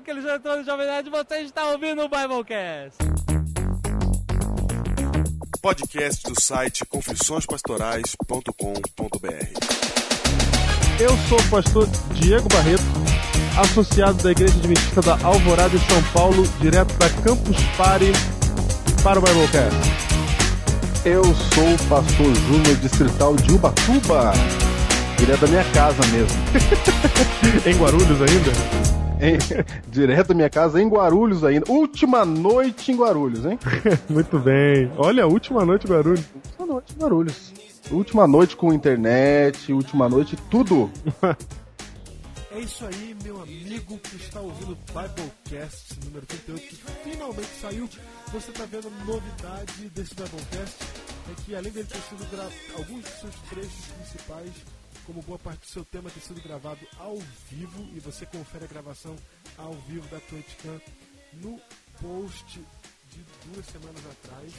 aqui Alexandre Antônio Jovem Nerd, você está ouvindo o Biblecast. Podcast do site confissõespastorais.com.br Eu sou o pastor Diego Barreto, associado da Igreja Adventista da Alvorada em São Paulo, direto da Campus Party para o Biblecast. Eu sou o pastor Júnior Distrital de Ubatuba, direto da minha casa mesmo. em Guarulhos ainda? Em, direto da minha casa em Guarulhos ainda. Última noite em Guarulhos, hein? Muito bem. Olha, última noite em Guarulhos. Última noite em Guarulhos. Última noite com internet, última noite tudo. É isso aí, meu amigo que está ouvindo o Biblecast número 38, que finalmente saiu. Você está vendo a novidade desse Biblecast, é que além dele ter sido gravado, alguns dos seus trechos principais, como boa parte do seu tema, ter sido gravado ao vivo, e você confere a gravação ao vivo da Twitchcam no post de duas semanas atrás,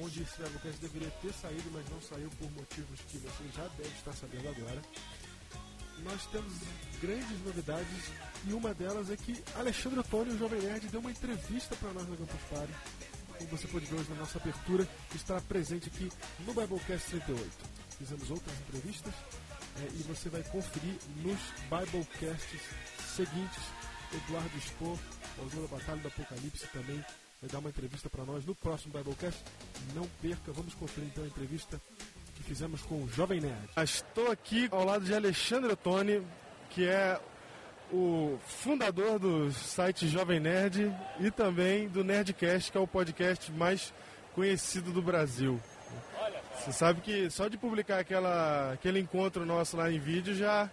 onde esse Biblecast deveria ter saído, mas não saiu por motivos que você já deve estar sabendo agora nós temos grandes novidades e uma delas é que Alexandre Antônio, o Jovem Nerd, deu uma entrevista para nós no Campus Party. Como você pode ver hoje na nossa abertura, estará presente aqui no Biblecast 38. Fizemos outras entrevistas é, e você vai conferir nos Biblecasts seguintes. Eduardo Expo, autor da Batalha do Apocalipse, também vai dar uma entrevista para nós no próximo Biblecast. Não perca, vamos conferir então a entrevista que fizemos com o Jovem Nerd. Estou aqui ao lado de Alexandre Ottoni, que é o fundador do site Jovem Nerd e também do Nerdcast, que é o podcast mais conhecido do Brasil. Você sabe que só de publicar aquela, aquele encontro nosso lá em vídeo já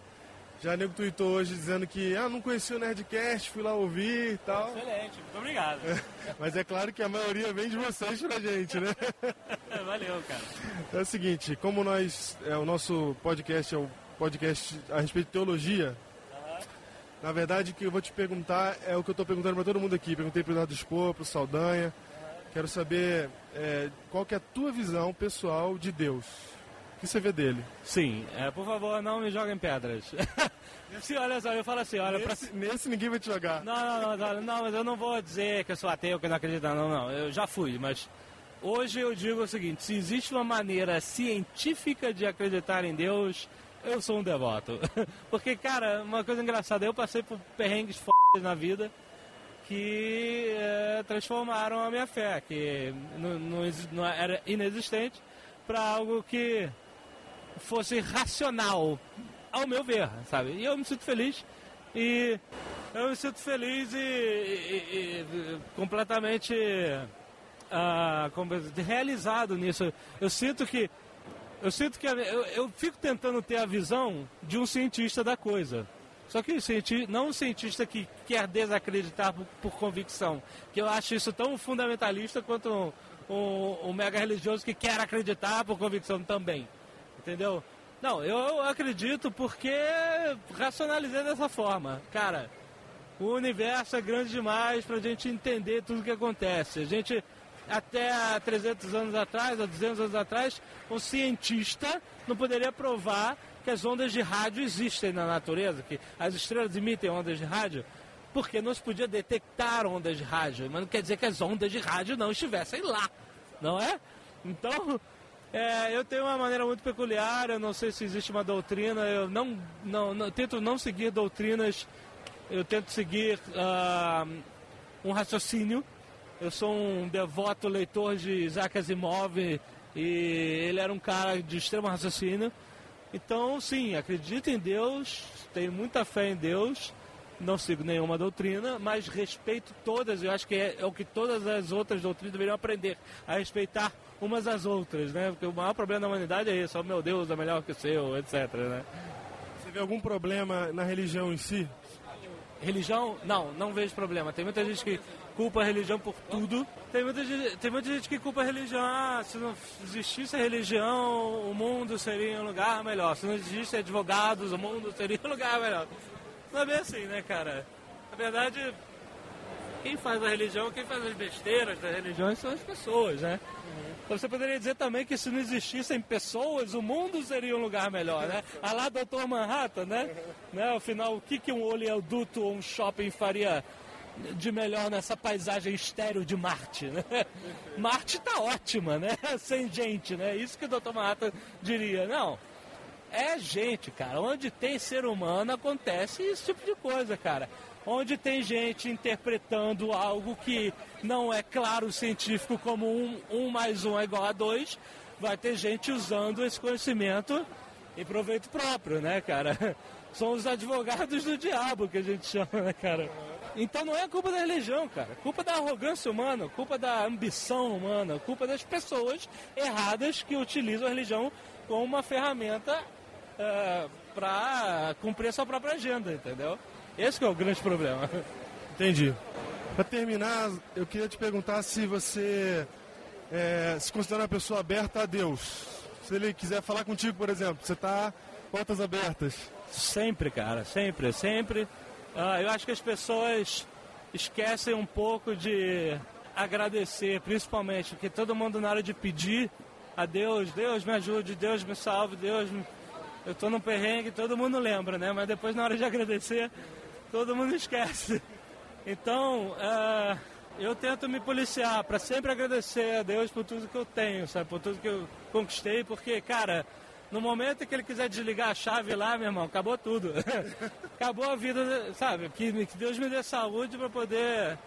já nego tweetou hoje dizendo que ah, não conhecia o Nerdcast, fui lá ouvir e tal. Excelente, muito obrigado. Mas é claro que a maioria vem de vocês pra gente, né? Valeu, cara. É o seguinte, como nós. É, o nosso podcast é o podcast a respeito de teologia. Na verdade, o que eu vou te perguntar é o que eu estou perguntando para todo mundo aqui. Perguntei para o Eduardo Expor, para o Saldanha. Quero saber é, qual que é a tua visão pessoal de Deus. O que você vê dele? Sim, é, por favor, não me joguem pedras. Sim, olha só, eu falo assim, olha, pra... Nesse, nesse ninguém vai te jogar. Não, não, não, não, não, mas eu não vou dizer que eu sou ateu, que eu não acredito, não, não. Eu já fui, mas hoje eu digo o seguinte, se existe uma maneira científica de acreditar em Deus, eu sou um devoto. Porque, cara, uma coisa engraçada, eu passei por perrengues f na vida que é, transformaram a minha fé, que não, não, não era inexistente, para algo que fosse racional, ao meu ver, sabe? E eu me sinto feliz e eu me sinto feliz e, e- e- completamente dizer, realizado nisso. Eu sinto que eu sinto que eu, eu fico tentando ter a visão de um cientista da coisa. Só que o cienti- não um cientista que quer desacreditar por, por convicção. Que eu acho isso tão fundamentalista quanto um, um- um mega religioso que quer acreditar por convicção também. Entendeu? Não, eu acredito porque racionalizei dessa forma. Cara, o universo é grande demais para a gente entender tudo o que acontece. A gente, até há 300 anos atrás, ou 200 anos atrás, um cientista não poderia provar que as ondas de rádio existem na natureza, que as estrelas emitem ondas de rádio, porque não se podia detectar ondas de rádio. Mas não quer dizer que as ondas de rádio não estivessem lá, não é? Então, é, eu tenho uma maneira muito peculiar, eu não sei se existe uma doutrina, eu não, não, não- tento não seguir doutrinas, eu tento seguir ah, um raciocínio. Eu sou um devoto leitor de Isaac Asimov e ele era um cara de extremo raciocínio. Então, sim, acredito em Deus, tenho muita fé em Deus, não sigo nenhuma doutrina, mas respeito todas, eu acho que é, é o que todas as outras doutrinas deveriam aprender, a respeitar umas às outras, né? Porque o maior problema da humanidade é esse, oh meu Deus, é melhor que o seu, etc, né? Você vê algum problema na religião em si? Religião, não, não vejo problema. Tem muita gente que culpa a religião por tudo. Tem muita, gente- tem muita gente que culpa a religião. Ah, se não existisse a religião, o mundo seria um lugar melhor. Se não existisse advogados, o mundo seria um lugar melhor. Não é bem assim, né, cara? Na verdade, Quem faz a religião, quem faz as besteiras da religião são as pessoas, né? Então você poderia dizer também que se não existissem pessoas, o mundo seria um lugar melhor, né? A lá Doutor Manhattan, né? né? Afinal, o que, que um oleoduto ou um shopping faria de melhor nessa paisagem estéreo de Marte, né? Marte tá ótima, né? Sem gente, né? Isso que o Dr. Manhattan diria. Não, é gente, cara. Onde tem ser humano acontece esse tipo de coisa, cara. Onde tem gente interpretando algo que não é claro científico como um, um mais um é igual a dois, vai ter gente usando esse conhecimento em proveito próprio, né, cara? São os advogados do diabo que a gente chama, né, cara? Então não é culpa da religião, cara. Culpa da arrogância humana, culpa da ambição humana, culpa das pessoas erradas que utilizam a religião como uma ferramenta uh, é, para cumprir a sua própria agenda, entendeu? Esse é o grande problema. Entendi. Para terminar, eu queria te perguntar se você é, se considera uma pessoa aberta a Deus. Se ele quiser falar contigo, por exemplo, você está portas abertas. Sempre, cara, sempre, sempre. Ah, eu acho que as pessoas esquecem um pouco de agradecer, principalmente, porque todo mundo na hora de pedir a Deus, Deus me ajude, Deus me salve, Deus me... Eu estou num perrengue, todo mundo lembra, né? Mas depois na hora de agradecer, todo mundo esquece. Então, uh, eu tento me policiar para sempre agradecer a Deus por tudo que eu tenho, sabe? Por tudo que eu conquistei, porque, cara, no momento que ele quiser desligar a chave lá, meu irmão, acabou tudo. acabou a vida, sabe? Que, que Deus me dê saúde para poder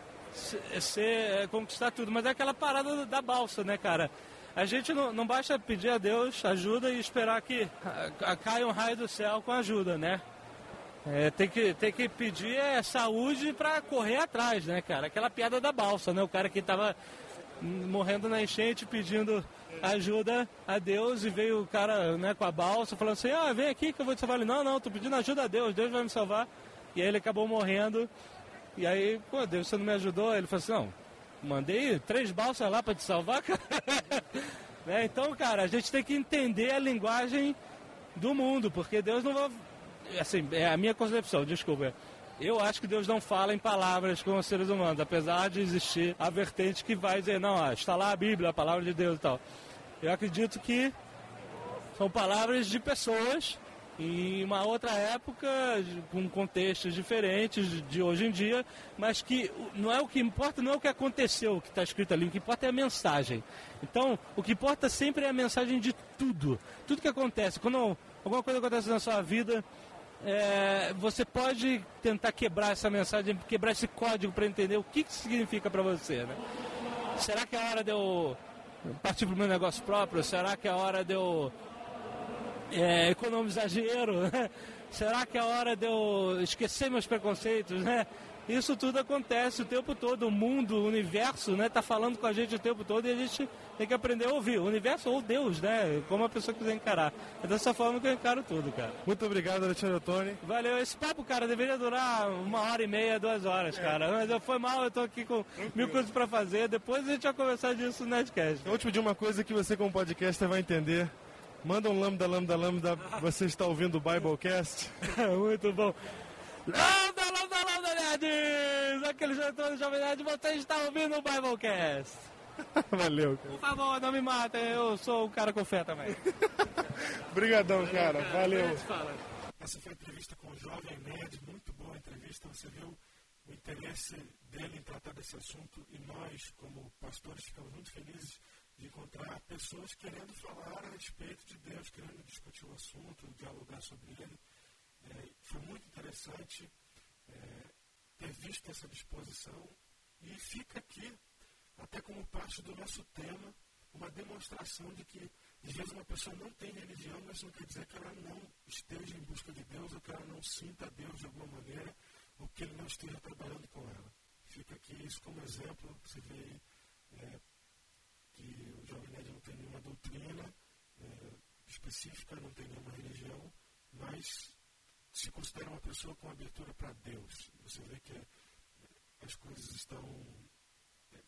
ser, é, conquistar tudo. Mas é aquela parada da balsa, né, cara? A gente não, não basta pedir a Deus ajuda e esperar que a, a, caia um raio do céu com ajuda, né? É, tem, que, tem que pedir é, saúde para correr atrás, né, cara? Aquela piada da balsa, né? O cara que tava morrendo na enchente pedindo ajuda a Deus e veio o cara né, com a balsa falando assim, ah, vem aqui que eu vou te salvar. Ele, não, não, tô pedindo ajuda a Deus, Deus vai me salvar. E aí ele acabou morrendo. E aí, pô, Deus, você não me ajudou? Ele falou assim, não, mandei três balsas lá para te salvar, cara. né? Então, cara, a gente tem que entender a linguagem do mundo, porque Deus não vai... Assim, é a minha concepção, desculpa. Eu acho que Deus não fala em palavras com os seres humanos, apesar de existir a vertente que vai dizer, não, está lá a Bíblia, a palavra de Deus e tal. Eu acredito que são palavras de pessoas em uma outra época, com contextos diferentes de hoje em dia, mas que não é o que importa, não é o que aconteceu, o que está escrito ali, o que importa é a mensagem. Então, o que importa sempre é a mensagem de tudo, tudo que acontece. Quando alguma coisa acontece na sua vida, é, você pode tentar quebrar essa mensagem, quebrar esse código para entender o que, que significa para você, né? Será que é a hora de eu partir para o meu negócio próprio? Será que é hora de eu é, economizar dinheiro? Será que é hora de eu esquecer meus preconceitos, né? Isso tudo acontece o tempo todo. O mundo, o universo, né, tá falando com a gente o tempo todo e a gente tem que aprender a ouvir. O universo ou Deus, né? Como a pessoa quiser encarar. É dessa forma que eu encaro tudo, cara. Muito obrigado, Alexandre Tony. Valeu. Esse papo, cara, deveria durar uma hora e meia, duas horas, é. cara. Mas eu foi mal, eu tô aqui com mil coisas para fazer. Depois a gente vai conversar disso no Nerdcast. Eu vou te pedir uma coisa que você, como podcaster, vai entender. Manda um lambda, lambda, lambda. Você está ouvindo o Biblecast? Muito bom. Lambda, lambda, lambda, nerds! Aquele diretor do Jovem Nerd, você está ouvindo o Biblecast. Valeu. Cara. Por favor, não me matem, eu sou o cara com fé também. Obrigadão, cara. cara. Valeu. Essa foi a entrevista com o Jovem Nerd, muito boa entrevista. Você viu o interesse dele em tratar desse assunto e nós, como pastores, ficamos muito felizes de encontrar pessoas querendo falar a respeito de Deus, querendo discutir o assunto, dialogar sobre ele. É, foi muito interessante é, ter visto essa disposição e fica aqui, até como parte do nosso tema, uma demonstração de que, às vezes, uma pessoa não tem religião, mas não quer dizer que ela não esteja em busca de Deus, ou que ela não sinta Deus de alguma maneira, ou que ele não esteja trabalhando com ela. Fica aqui isso como exemplo, você vê é, que o Jovem Nerd não tem nenhuma doutrina é, específica, não tem nenhuma religião, mas se considera uma pessoa com abertura para Deus. Você vê que as coisas estão.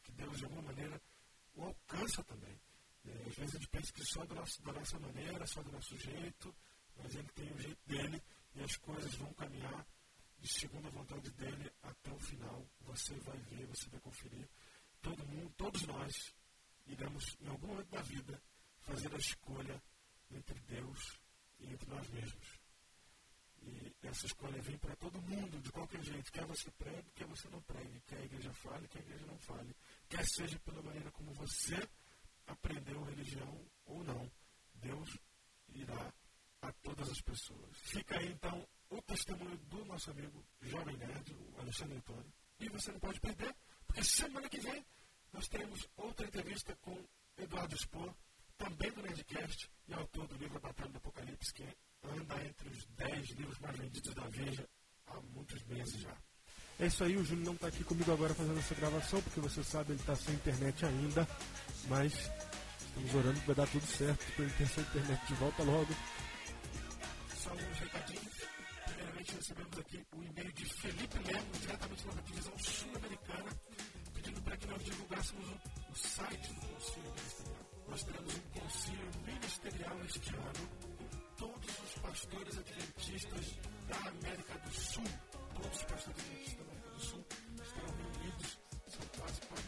que Deus, de alguma maneira, o alcança também. É, às vezes a gente pensa que só da nossa, da nossa maneira, só do nosso jeito, mas ele tem o jeito dele e as coisas vão caminhar segundo a vontade dele até o final. Você vai ver, você vai conferir. Todo mundo, todos nós iremos, em algum momento da vida, fazer a escolha entre Deus e entre nós mesmos. E essa escolha vem para todo mundo, de qualquer jeito. Quer você pregue, quer você não pregue. Quer a igreja fale, quer a igreja não fale. Quer seja pela maneira como você aprendeu religião ou não. Deus irá a todas as pessoas. Fica aí então o testemunho do nosso amigo Jovem Nerd, o Alexandre Antônio. E você não pode perder, porque semana que vem nós teremos outra entrevista com Eduardo Spor, também do Nerdcast e autor do livro A Batalha do Apocalipse, que anda entre os 10 livros mais vendidos da Veja há muitos meses já. É isso aí, o Júnior não está aqui comigo agora fazendo essa gravação, porque você sabe, ele está sem internet ainda, mas estamos orando que vai dar tudo certo para ele ter sua internet de volta logo. Só alguns recadinhos. Primeiramente, recebemos aqui o e-mail de Felipe Lemos, diretamente da divisão sul-americana, pedindo para que nós divulgássemos o, o site do Conselho Ministerial. Nós teremos um concílio ministerial este ano todos os pastores adventistas da América do Sul. Todos os pastores adventistas da América do Sul estarão reunidos, são quase 4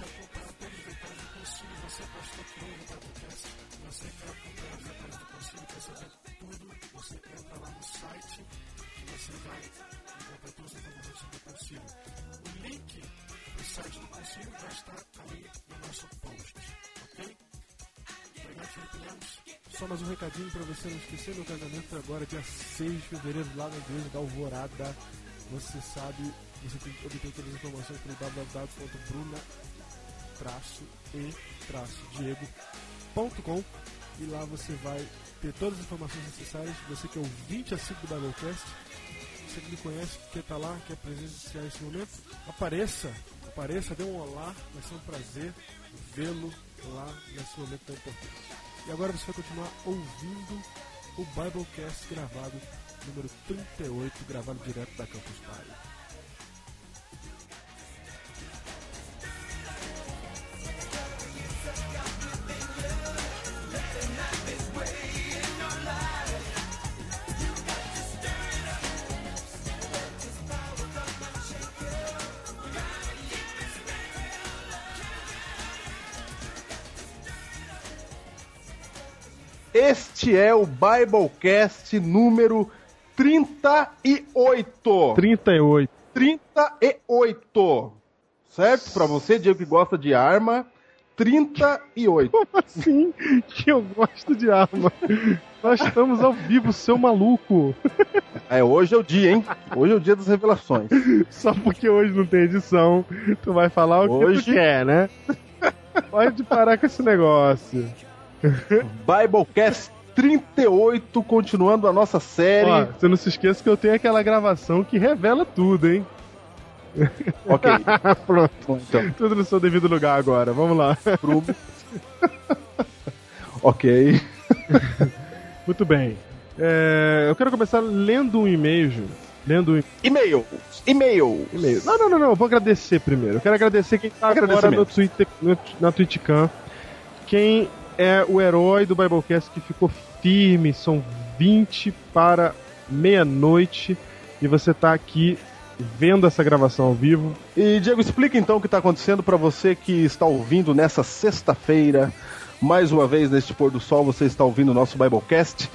você acompanhar todos os do concílio. Você pastor que ouve o podcast, você quer acompanhar os do concílio, quer saber tudo, você entra lá no site e você vai encontrar todas as informações sobre o concílio. O link do site do concílio vai estar aí no nosso post, ok? Obrigado, Felipe. Só mais um recadinho para você não esquecer, meu casamento é agora dia 6 de fevereiro, lá na igreja da Alvorada. Você sabe, você tem que obter todas as informações pelo www.bruna-e-diego.com e lá você vai ter todas as informações necessárias. Você que é ouvinte assíduo do Biblecast, você que me conhece, que quer estar lá, quer presenciar esse momento, apareça, apareça, dê um olá, vai ser um prazer vê-lo lá nesse momento tão importante. E agora você vai continuar ouvindo o Biblecast gravado, número 38, gravado direto da Campus Party. Este é o Biblecast número 38. 38. 38. Certo? Pra você, Diego, que gosta de arma, 38. Como assim que eu gosto de arma? Nós estamos ao vivo, seu maluco. É, hoje é o dia, hein? Hoje é o dia das revelações. Só porque hoje não tem edição, tu vai falar o que Hoje- tu quer, né? Pode parar com esse negócio. Biblecast 38, continuando a nossa série. Ó, você não se esqueça que eu tenho aquela gravação que revela tudo, hein? Ok, Pronto. então, Tudo no seu devido lugar agora. Vamos lá. ok. Muito bem. É, eu quero começar lendo um e-mail. Lendo um E-mail. E-mail. e-mail. Não, não, não, não. Eu vou agradecer primeiro. Eu quero agradecer quem tá agora no Twitter, no, na TwitchCam. Quem é o herói do Biblecast que ficou firme. São 20 para meia-noite. E você tá aqui vendo essa gravação ao vivo. E Diego, explica então o que está acontecendo para você que está ouvindo nessa sexta-feira. Mais uma vez neste pôr do sol, você está ouvindo o nosso Biblecast.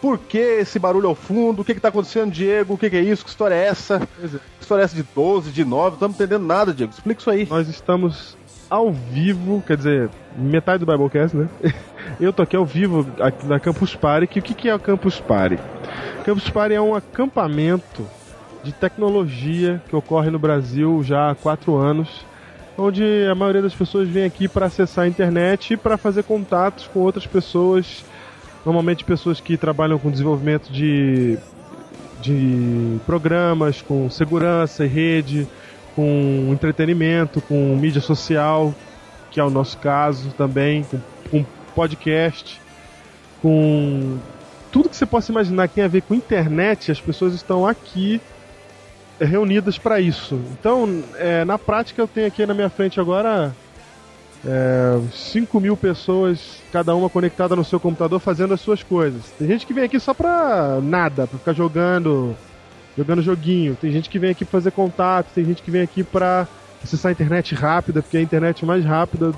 Por que esse barulho ao fundo? O que está acontecendo, Diego? O que, que é isso? Que história é essa? É. Que história é essa de 12, de 9? Não estamos entendendo nada, Diego. Explica isso aí. Nós estamos ao vivo, quer dizer, metade do Biblecast, né? Eu tô aqui ao vivo aqui na Campus Party. Que, o que, que é o Campus Party? Campus Party é um acampamento de tecnologia que ocorre no Brasil já há quatro anos, onde a maioria das pessoas vem aqui para acessar a internet e para fazer contatos com outras pessoas, normalmente pessoas que trabalham com desenvolvimento de, de programas, com segurança e rede, com entretenimento, com mídia social. que é o nosso caso também, com, com podcast, com tudo que você possa imaginar que tem a ver com internet, as pessoas estão aqui reunidas para isso. Então, é, na prática, eu tenho aqui na minha frente agora é, 5 mil pessoas, cada uma conectada no seu computador, fazendo as suas coisas. Tem gente que vem aqui só pra nada, pra ficar jogando, jogando joguinho. Tem gente que vem aqui pra fazer contato, tem gente que vem aqui pra acessar a internet rápida, porque a internet mais rápida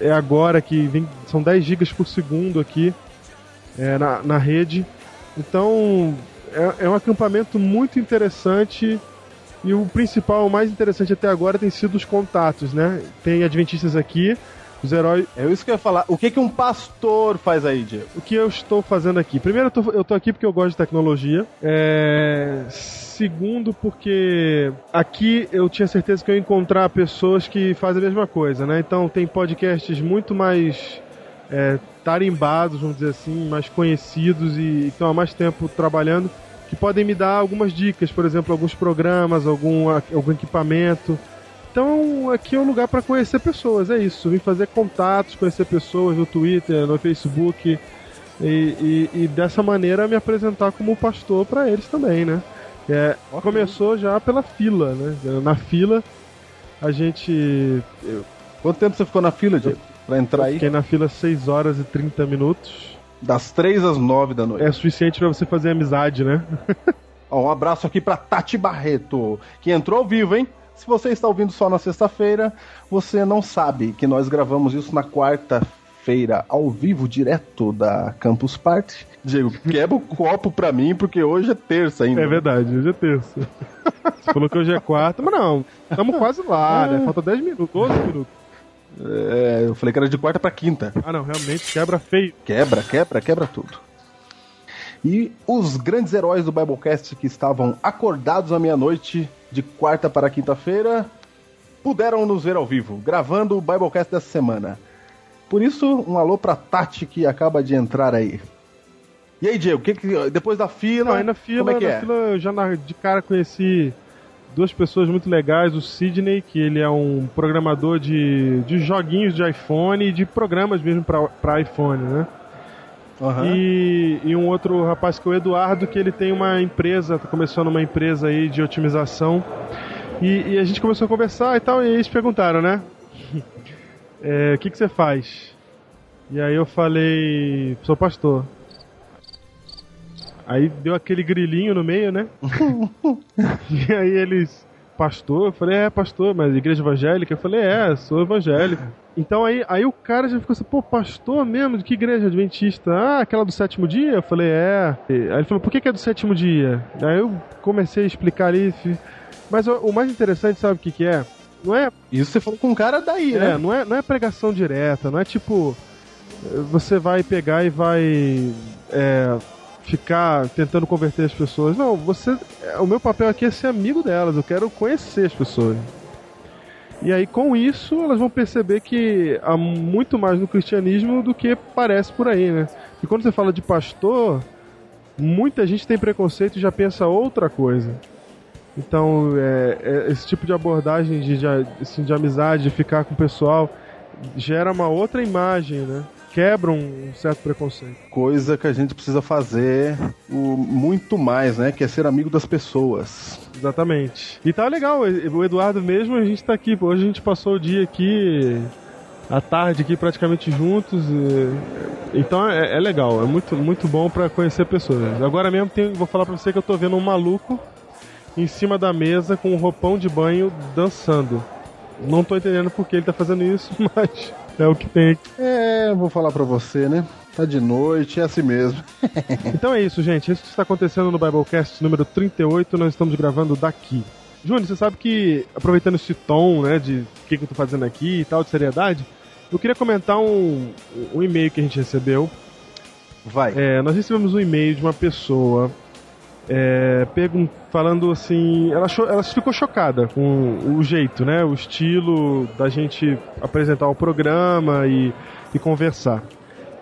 é, é agora que vem, são 10 gigas por segundo aqui é, na, na rede. Então é, é um acampamento muito interessante e o principal, o mais interessante até agora tem sido os contatos, né? Tem adventistas aqui, os heróis. É isso que eu ia falar. O que, que um pastor faz aí, Diego? O que eu estou fazendo aqui? Primeiro, eu tô, eu tô aqui porque eu gosto de tecnologia. É... Segundo, porque aqui eu tinha certeza que eu ia encontrar pessoas que fazem a mesma coisa, né? Então tem podcasts muito mais é, tarimbados, vamos dizer assim, mais conhecidos e estão há mais tempo trabalhando que podem me dar algumas dicas, por exemplo, alguns programas, algum, algum equipamento. Então, aqui é um lugar para conhecer pessoas, é isso. Vim fazer contatos, conhecer pessoas no Twitter, no Facebook e, e, e dessa maneira me apresentar como pastor para eles também, né? É, okay. Começou já pela fila, né? Na fila, a gente. Quanto tempo você ficou na fila, Diego? Pra entrar aí? Fiquei na fila 6 horas e 30 minutos. Das 3 às 9 da noite. É suficiente para você fazer amizade, né? Ó, um abraço aqui para Tati Barreto, que entrou ao vivo, hein? Se você está ouvindo só na sexta-feira, você não sabe que nós gravamos isso na quarta-feira, ao vivo, direto da Campus Party. Diego, quebra o copo pra mim, porque hoje é terça ainda. É verdade, hoje é terça. Você falou que hoje é quarta, mas não, estamos quase lá, né? Falta 10 minutos, 12 minutos. É, eu falei que era de quarta para quinta. Ah, não, realmente quebra feio. Quebra, quebra, quebra tudo. E os grandes heróis do Biblecast que estavam acordados à meia-noite de quarta para quinta-feira puderam nos ver ao vivo, gravando o Biblecast dessa semana. Por isso, um alô pra Tati que acaba de entrar aí. E aí, Diego, que que, depois da fila. Não, aí na fila, como é que na é? fila eu já na, de cara conheci duas pessoas muito legais, o Sidney, que ele é um programador de, de joguinhos de iPhone e de programas mesmo para iPhone, né? Uhum. E, e, um outro rapaz que é o Eduardo, que ele tem uma empresa, tá começando uma empresa aí de otimização. E, e a gente começou a conversar e tal, e eles perguntaram, né? É, o que, que você faz? E aí eu falei, sou pastor. Aí deu aquele grilinho no meio, né? e aí eles, pastor? Eu falei, é, pastor, mas igreja evangélica? Eu falei, é, sou evangélico. Então aí, aí o cara já ficou assim, pô, pastor mesmo? De que igreja adventista? Ah, aquela do sétimo dia? Eu falei, é. Aí ele falou, por que, que é do sétimo dia? Aí eu comecei a explicar ali. Mas o, o mais interessante, sabe o que, que é? Não é. Isso você falou com um cara daí, é, né? Não é, não é pregação direta, não é tipo. Você vai pegar e vai. É, ficar tentando converter as pessoas. Não, você. O meu papel aqui é ser amigo delas, eu quero conhecer as pessoas. E aí, com isso, elas vão perceber que há muito mais no cristianismo do que parece por aí, né? E quando você fala de pastor, muita gente tem preconceito e já pensa outra coisa. Então, é, é, esse tipo de abordagem de, de, assim, de amizade, de ficar com o pessoal, gera uma outra imagem, né? Quebram um certo preconceito. Coisa que a gente precisa fazer o, muito mais, né? Que é ser amigo das pessoas. Exatamente. E tá legal, o Eduardo mesmo, a gente tá aqui. Hoje a gente passou o dia aqui, a tarde aqui praticamente juntos. Então é, é legal, é muito, muito bom para conhecer pessoas. Agora mesmo tem, vou falar pra você que eu tô vendo um maluco em cima da mesa com um roupão de banho dançando. Não tô entendendo por que ele tá fazendo isso, mas é o que tem. É, vou falar pra você, né? Tá de noite, é assim mesmo. então é isso, gente. Isso está acontecendo no Biblecast número 38. Nós estamos gravando daqui. Júnior, você sabe que, aproveitando esse tom, né, de o que, que eu tô fazendo aqui e tal, de seriedade, eu queria comentar um, um e-mail que a gente recebeu. Vai. É, nós recebemos um e-mail de uma pessoa é, falando assim, ela, ela ficou chocada com o jeito, né, o estilo da gente apresentar o programa e, e conversar.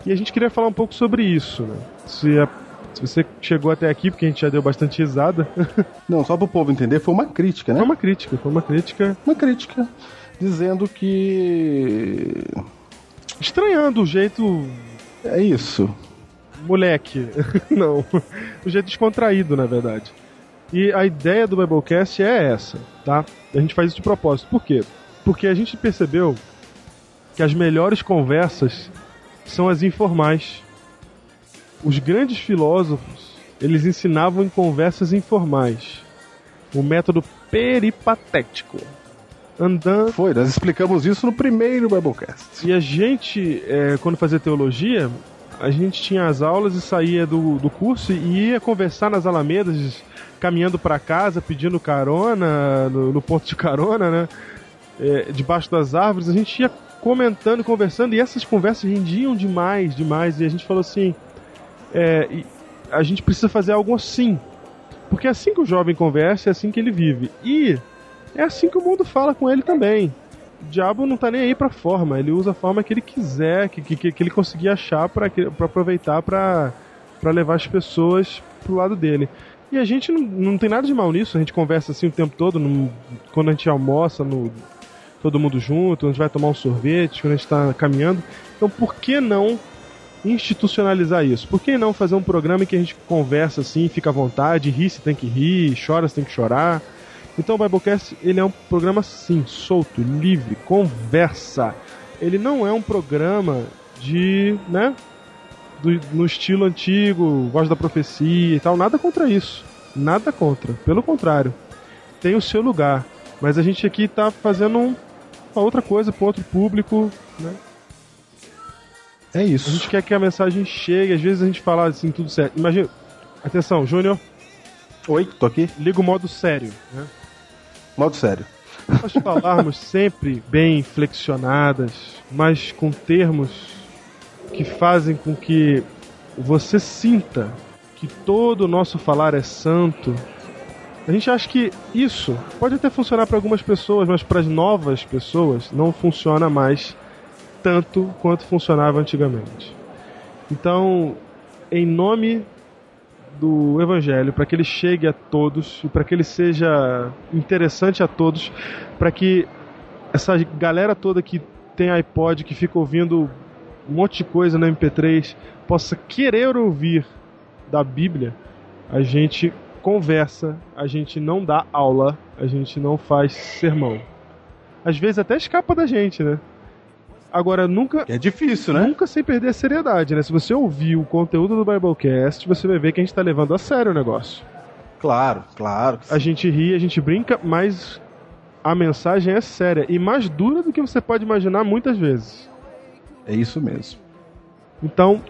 E a gente queria falar um pouco sobre isso, né? Se, a, se você chegou até aqui, porque a gente já deu bastante risada. Não, só para o povo entender, foi uma crítica, né? Foi uma crítica, foi uma crítica. Uma crítica. dizendo que. Estranhando o jeito É isso. Moleque. Não. O jeito descontraído, na verdade. E a ideia do Biblecast é essa, tá? A gente faz isso de propósito. Por quê? Porque a gente percebeu que as melhores conversas são as informais. Os grandes filósofos, eles ensinavam em conversas informais. O método peripatético. Andando Foi, nós explicamos isso no primeiro Biblecast. e a gente, é, quando fazia teologia, a gente tinha as aulas e saía do, do curso e ia conversar nas alamedas, caminhando para casa, pedindo carona, no, no ponto de carona, né? É, debaixo das árvores, a gente ia comentando, conversando, e essas conversas rendiam demais, demais, e a gente falou assim, é, a gente precisa fazer algo assim, porque é assim que o jovem conversa, é assim que ele vive, e é assim que o mundo fala com ele também o diabo não tá nem aí pra forma, ele usa a forma que ele quiser, que, que, que ele conseguir achar pra aproveitar pra levar as pessoas pro lado dele. E a gente não, não tem nada de mal nisso, a gente conversa assim o tempo todo, no- quando a gente almoça, no, todo mundo junto, a gente vai tomar um sorvete, quando a gente tá caminhando. Então por que não institucionalizar isso? Por que não fazer um programa em que a gente conversa assim, fica à vontade, ri se tem que rir, chora se tem que chorar? Então o Biblecast ele é um programa sim, solto, livre, conversa. Ele não é um programa de, né, do- no estilo antigo, voz da profecia e tal, nada contra isso. Nada contra, pelo contrário. Tem o seu lugar, mas a gente aqui tá fazendo um- uma outra coisa para outro público, né? É A isso. gente quer que a mensagem chegue, às vezes a gente fala assim tudo certo. Imagina, atenção, Júnior, Oi, tô aqui. liga o modo sério, né? Modo sério. nós falarmos sempre bem flexionadas, mas com termos que fazem com que você sinta que todo o nosso falar é santo, a gente acha que isso pode até funcionar para algumas pessoas, mas para as novas pessoas não funciona mais tanto quanto funcionava antigamente. Então, em nome do Evangelho, para que ele chegue a todos e para que ele seja interessante a todos, para que essa galera toda que tem iPod, que fica ouvindo um monte de coisa no MP3, possa querer ouvir da Bíblia, a gente conversa, a gente não dá aula, a gente não faz sermão. Às vezes até escapa da gente, né? Agora, nunca, É difícil, né? Nunca sem perder a seriedade, né? Se você ouvir o conteúdo do Biblecast, você vai ver que a gente tá levando a sério o negócio. Claro, claro. A gente ri, a gente brinca, mas a mensagem é séria e mais dura do que você pode imaginar muitas vezes. É isso mesmo. Então,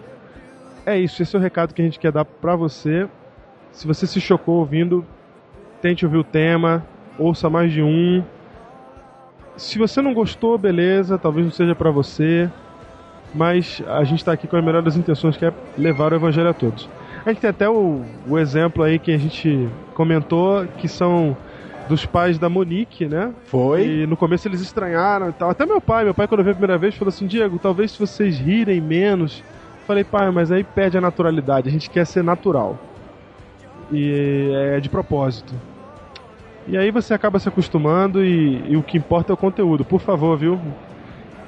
é isso. Esse é o recado que a gente quer dar pra você. Se você se chocou ouvindo, tente ouvir o tema, ouça mais de um. Se você não gostou, beleza, talvez não seja pra você. Mas a gente tá aqui com a melhor das intenções, que é levar o evangelho a todos. A gente tem até o, o exemplo aí que a gente comentou, que são dos pais da Monique, né? Foi. E no começo eles estranharam e tal. Até meu pai, meu pai quando veio a primeira vez falou assim, Diego, talvez se vocês rirem menos. Falei, pai, mas aí perde a naturalidade, a gente quer ser natural. E é de propósito. E aí você acaba se acostumando e, e o que importa é o conteúdo. Por favor, viu?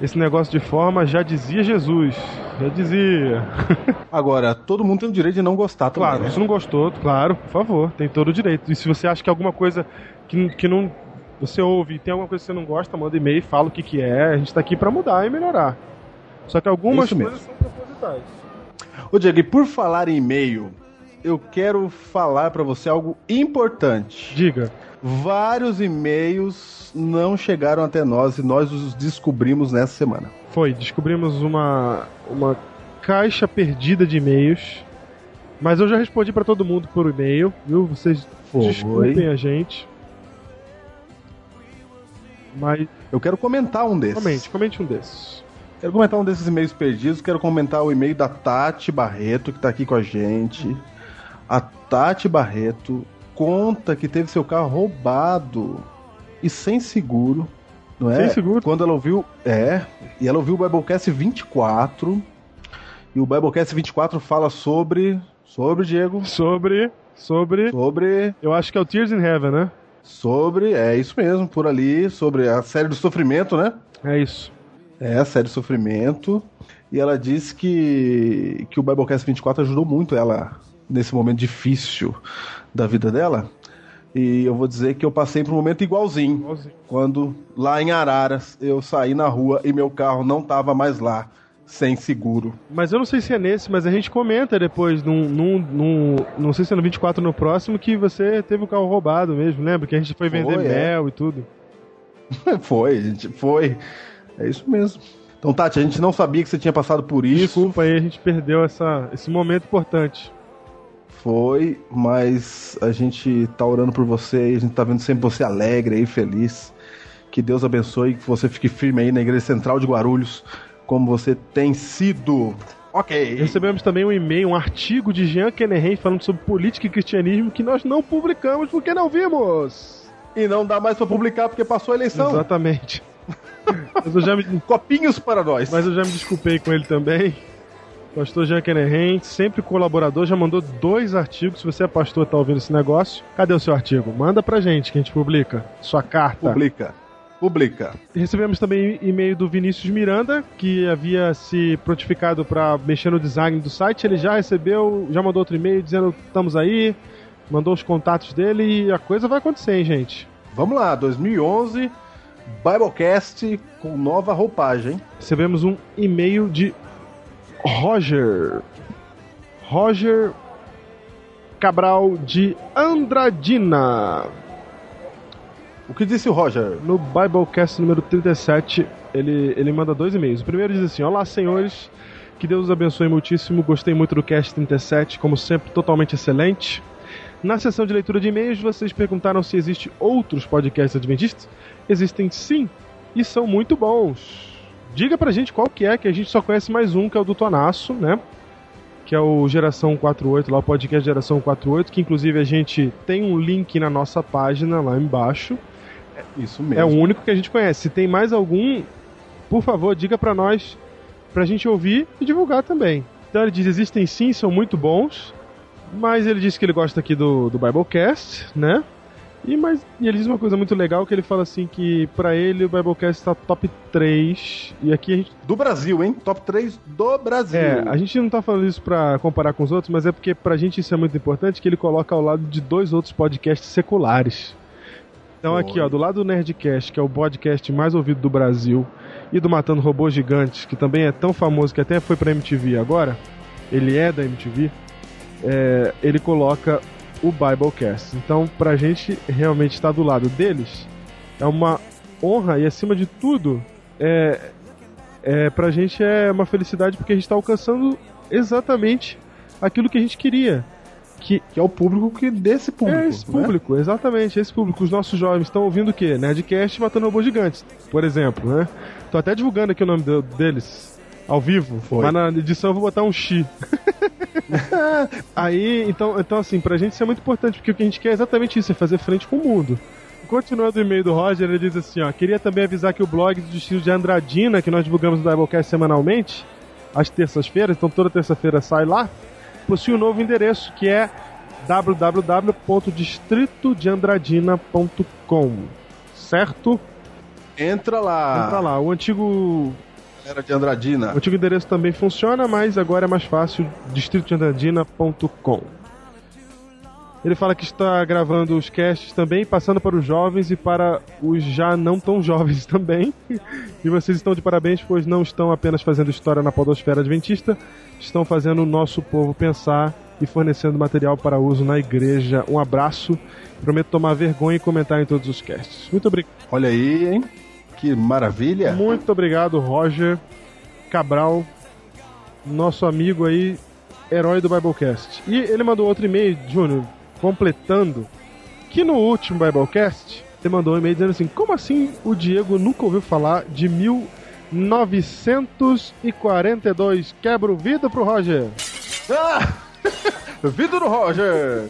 Esse negócio de forma já dizia Jesus. Já dizia. Agora, todo mundo tem o direito de não gostar também, Claro, né? se não gostou, claro, por favor, tem todo o direito. E se você acha que alguma coisa que, que não. Você ouve e tem alguma coisa que você não gosta, manda e-mail, fala o que, que é. A gente tá aqui pra mudar e melhorar. Só que algumas Isso mesmo. coisas são propositais. Ô Diego, e por falar em e-mail, eu quero falar pra você algo importante. Diga. Vários e-mails não chegaram até nós e nós os descobrimos nessa semana. Foi, descobrimos uma, uma caixa perdida de e-mails. Mas eu já respondi pra todo mundo por e-mail, viu? Vocês Foi. desculpem a gente. Mas Eu quero comentar um desses. comente, comente um desses. Quero comentar um desses e-mails perdidos. Quero comentar o e-mail da Tati Barreto, que tá aqui com a gente. A Tati Barreto conta que teve seu carro roubado e sem seguro, não é? Sem seguro. Quando ela ouviu, é, e ela ouviu o Biblecast 24. E o Biblecast 24 fala sobre sobre Diego, Sobre. Sobre. sobre Eu acho que é o Tears in Heaven, né? Sobre, é isso mesmo, por ali, sobre a série do sofrimento, né? É isso. É, a série Sofrimento. E ela disse que, que o Biblecast 24 ajudou muito ela nesse momento difícil da vida dela. E eu vou dizer que eu passei por um momento igualzinho. Igualzinho. Quando lá em Araras eu saí na rua e meu carro não tava mais lá, sem seguro. Mas eu não sei se é nesse, mas a gente comenta depois, num, num, num- não sei se é no 24 no próximo, que você teve o carro roubado mesmo, lembra? Que a gente foi vender Foi, é. mel e tudo. foi, gente, foi. É isso mesmo. Então, Tati, a gente não sabia que você tinha passado por isso. Desculpa aí, a gente perdeu essa, esse momento importante. Foi, mas a gente tá orando por você e a gente tá vendo sempre você alegre aí, feliz. Que Deus abençoe e que você fique firme aí na Igreja Central de Guarulhos, como você tem sido. Ok. Recebemos também um e-mail, um artigo de Jean Kennerhen falando sobre política e cristianismo que nós não publicamos porque não vimos. E não dá mais pra publicar porque passou a eleição. Exatamente. mas, eu já me, Copinhos para nós. mas eu já me desculpei com ele também. Pastor Jean Kennerhen, sempre colaborador, já mandou dois artigos. Se você é pastor e tá ouvindo esse negócio, cadê o seu artigo? Manda pra gente que a gente publica. Sua carta. Publica. Publica. Recebemos também e-mail do Vinícius Miranda, que havia se prontificado para mexer no design do site. Ele já recebeu, já mandou outro e-mail dizendo estamos aí, mandou os contatos dele e a coisa vai acontecer, hein, gente. Vamos lá, 2011, Biblecast com nova roupagem. Recebemos um e-mail de Roger. Roger Cabral de Andradina. O que disse o Roger? No Biblecast número 37, ele, ele manda dois e-mails. O primeiro diz assim: Olá, senhores. Que Deus os abençoe muitíssimo. Gostei muito do cast 37, como sempre, totalmente excelente. Na sessão de leitura de e-mails, vocês perguntaram se existe outros podcasts adventistas. Existem sim, e são muito bons. Diga pra gente qual que é, que a gente só conhece mais um, que é o do Tonasso, né? Que é o Geração 48, lá o podcast Geração 48, que inclusive a gente tem um link na nossa página lá embaixo. Isso mesmo. É o único que a gente conhece. Se tem mais algum, por favor, diga pra nós, pra gente ouvir e divulgar também. Então ele diz: existem sim, são muito bons, mas ele disse que ele gosta aqui do, do Biblecast, né? E, mas, e ele diz uma coisa muito legal que ele fala assim que pra ele o Biblecast está top 3 e aqui a gente Do Brasil, hein? Top 3 do Brasil. é, a gente não tá falando isso pra comparar com os outros, mas é porque pra gente isso é muito importante que ele coloca ao lado de dois outros podcasts seculares. Então aqui, ó, do lado do Nerdcast, que é o podcast mais ouvido do Brasil, e do Matando Robôs Gigantes, que também é tão famoso que até foi pra MTV agora, ele é da MTV, é, ele coloca o Biblecast. Então, pra gente realmente estar do lado deles, é uma honra e acima de tudo, é, é, pra gente é uma felicidade porque a gente tá alcançando exatamente aquilo que a gente queria. Que Que é o público que desse público. é esse né? público, exatamente, esse público. Os nossos jovens estão ouvindo o quê? Nerdcast matando robôs gigantes, por exemplo, né? Tô até divulgando aqui o nome do- deles ao vivo, Foi. mas na edição eu vou botar um X. Aí, então, então, assim, pra gente isso é muito importante, porque o que a gente quer é exatamente isso, é fazer frente com o mundo. Continuando o e-mail do Roger, ele diz assim, ó, queria também avisar que o blog do Destino de Andradina, que nós divulgamos no Biblecast semanalmente, às terças-feiras, então toda terça-feira sai lá, possui um novo endereço, que é www.distritodeandradina.com certo? Entra lá. Entra lá. O antigo, Era de Andradina. o antigo endereço também funciona, mas agora é mais fácil, distritodeandradina.com. Ele fala que está gravando os casts também, passando para os jovens e para os já não tão jovens também. E vocês estão de parabéns, pois não estão apenas fazendo história na podosfera adventista, estão fazendo o nosso povo pensar e fornecendo material para uso na igreja. Um abraço. Prometo tomar vergonha e comentar em todos os casts. Muito obrigado. Olha aí, hein? Que maravilha. Muito obrigado, Roger Cabral, nosso amigo aí, herói do Biblecast. E ele mandou outro e-mail, Júnior, completando que no último Biblecast ele mandou um e-mail dizendo assim: como assim o Diego nunca ouviu falar de 1942? Quebra o vidro pro Roger. Ah! Vitor do Roger.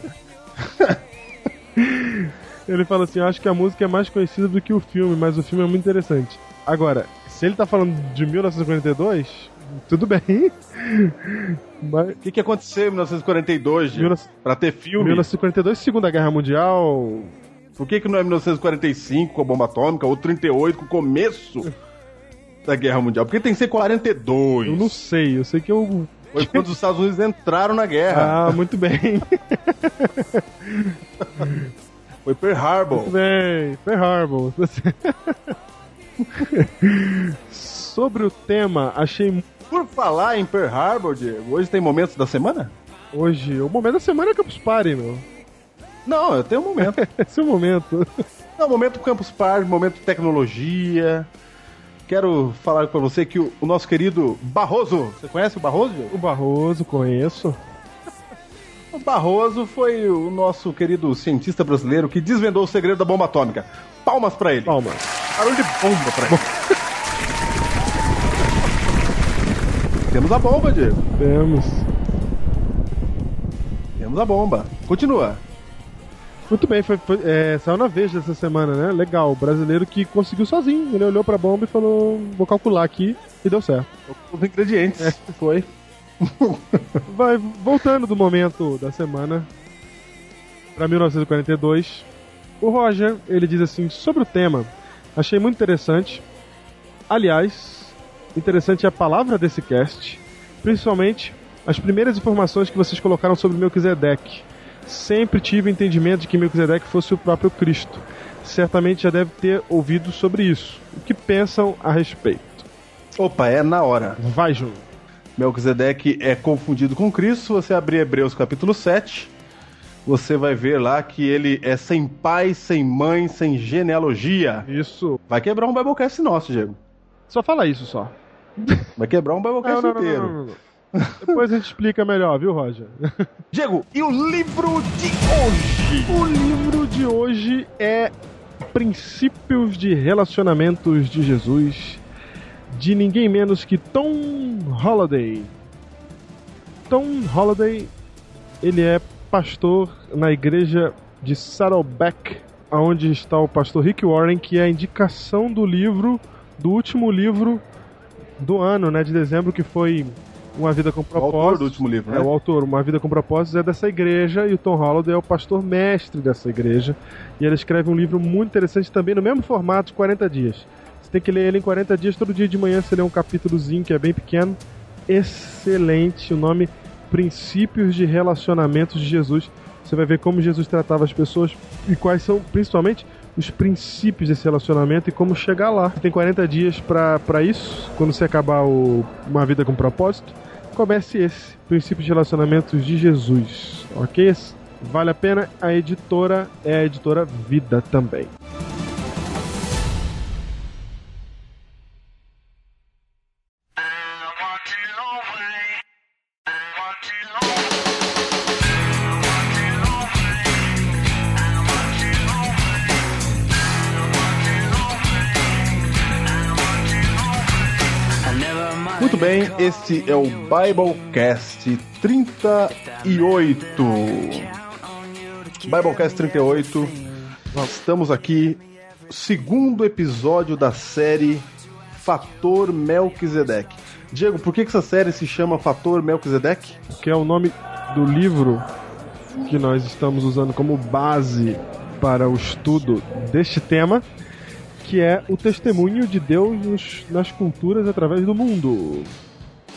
Ele fala assim: acho que a música é mais conhecida do que o filme, mas o filme é muito interessante. Agora, se ele tá falando de 1942, tudo bem. Mas O que, que aconteceu em 1942, Gil? 19 Pra ter filme? 1942, Segunda Guerra Mundial, Por que, que não é 1945 com a bomba atômica ou 38 com o começo da Guerra Mundial? Por que tem que ser 42? Eu não sei, eu sei que eu. Foi quando os Estados Unidos entraram na guerra. Ah, muito bem. Foi Pearl Harbor. Muito bem, Pearl Harbor. Sobre o tema, achei Por falar em Pearl Harbor, Diego, hoje tem momentos da semana? hoje. O momento da semana é Campus Party, meu. Não, eu tenho um momento. Esse é o momento. Não, momento Campus Party, momento tecnologia. Quero falar pra você que o, o nosso querido Barroso, você conhece o Barroso? Diego? O Barroso, conheço. O Barroso foi o nosso querido cientista brasileiro que desvendou o segredo da bomba atômica. Palmas pra ele. Palma. Barulho de bomba pra ele. Temos a bomba, Diego. Temos. Temos a bomba. Continua. Muito bem, foi, foi- é, saiu na Veja essa semana, né? Legal. O brasileiro que conseguiu sozinho. Ele olhou pra bomba e falou: vou calcular aqui. E deu certo. Os ingredientes. Foi. Vai voltando do momento da semana para 1942. O Roger, ele diz assim sobre o tema: achei muito interessante. Aliás, interessante é a palavra desse cast, principalmente as primeiras informações que vocês colocaram sobre Melquisedeque. Sempre tive o entendimento de que Melquisedeque fosse o próprio Cristo. Certamente já deve ter ouvido sobre isso. O que pensam a respeito? Opa, é na hora. Vai, Júnior. Melquisedeque é confundido com Cristo. Se você abrir Hebreus capítulo 7, você vai ver lá que ele é sem pai, sem mãe, sem genealogia. Isso. Vai quebrar um Biblecast nosso, Diego. Só fala isso só. Vai quebrar um Biblecast Não, não, inteiro. não. Depois a gente explica melhor, viu, Roger? Diego, e o livro de hoje? O livro de hoje é Princípios de Relacionamentos de Jesus, de ninguém menos que Tom Holliday. Tom Holliday, ele é pastor na igreja de Saddleback, onde está o pastor Rick Warren, que é a indicação do livro, do último livro do ano, né, de dezembro, que foi Uma Vida com O Propósito. autor do último livro, né? É, o autor, Uma Vida com Propósitos, é dessa igreja e o Tom Holliday é o pastor mestre dessa igreja. E ele escreve um livro muito interessante também, no mesmo formato, de 40 dias. Você tem que ler ele em 40 dias, todo dia de manhã você lê um capítulozinho que é bem pequeno. Excelente, o nome Princípios de Relacionamentos de Jesus. Você vai ver como Jesus tratava as pessoas e quais são, principalmente, os princípios desse relacionamento e como chegar lá. Tem 40 dias pra isso, quando você acabar o Uma Vida com Propósito comece esse, Princípios de Relacionamentos de Jesus, ok? Vale a pena, a editora é a editora Vida também. Bem, este é o Biblecast 38. Biblecast 38. Nós estamos aqui, segundo episódio da série Fator Melquisedeque. Diego, por que, que essa série se chama Fator Melquisedeque? Que é o nome do livro que nós estamos usando como base para o estudo deste tema, que é o testemunho de Deus nos- nas culturas através do mundo.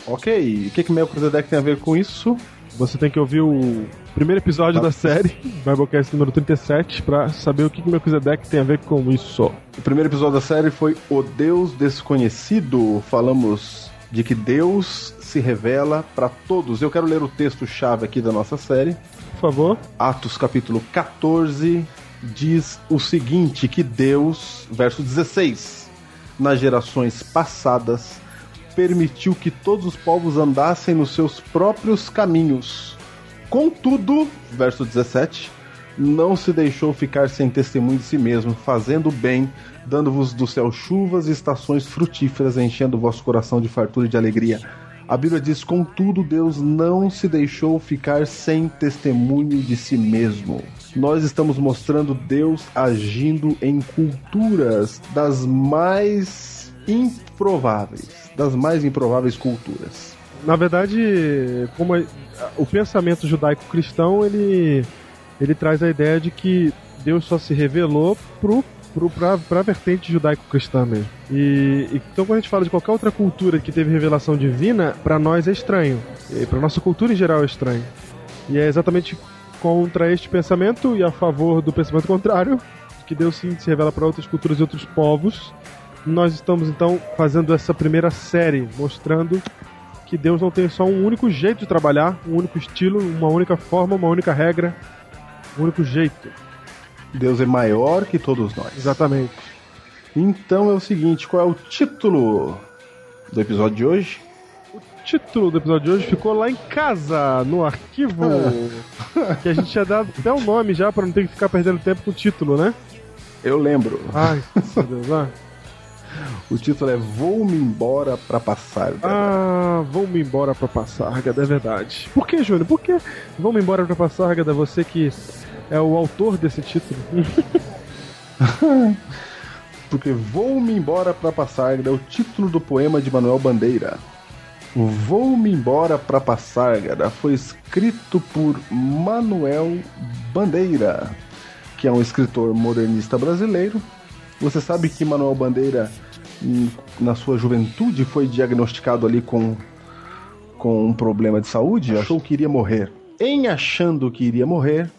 Ok, o que, que Melquisedeque tem a ver com isso? Você tem que ouvir o primeiro episódio da série, Biblecast número 37, para saber o que que Melquisedeque tem a ver com isso. O primeiro episódio da série foi O Deus Desconhecido. Falamos de que Deus se revela para todos. Eu quero ler o texto-chave aqui da nossa série. Por favor. Atos capítulo 14 diz o seguinte: que Deus, verso 16, nas gerações passadas, permitiu que todos os povos andassem nos seus próprios caminhos. Contudo, verso 17, não se deixou ficar sem testemunho de si mesmo, fazendo o bem, dando-vos do céu chuvas e estações frutíferas, enchendo o vosso coração de fartura e de alegria. A Bíblia diz: contudo, Deus não se deixou ficar sem testemunho de si mesmo. Nós estamos mostrando Deus agindo em culturas das mais improváveis, das mais improváveis culturas. Na verdade, como o pensamento judaico-cristão, ele ele traz a ideia de que Deus só se revelou pro para a vertente judaico-cristã mesmo. E, então, quando a gente fala de qualquer outra cultura que teve revelação divina, para nós é estranho. Para nossa cultura em geral é estranho. E é exatamente contra este pensamento e a favor do pensamento contrário, que Deus sim se revela para outras culturas e outros povos. Nós estamos então fazendo essa primeira série mostrando que Deus não tem só um único jeito de trabalhar, um único estilo, uma única forma, uma única regra, um único jeito. Deus é maior que todos nós. Exatamente. Então é o seguinte, qual é o título do episódio de hoje? O título do episódio de hoje ficou lá em casa, no arquivo, que a gente tinha dado até o nome já para não ter que ficar perdendo tempo com o título, né? Eu lembro. Ai, meu Deus, ah. O título é Vou-me embora pra passar. Ah, vou-me embora pra passar, é verdade. Por que, Júnior? Por que vou-me embora pra passar, Gada? Você que é o autor desse título. Porque Vou-me embora pra passar é o título do poema de Manuel Bandeira. Vou-me embora pra Passárgada foi escrito por Manuel Bandeira, que é um escritor modernista brasileiro. Você sabe que Manuel Bandeira, na sua juventude, foi diagnosticado ali com, com um problema de saúde, achou que iria morrer. Em achando que iria morrer,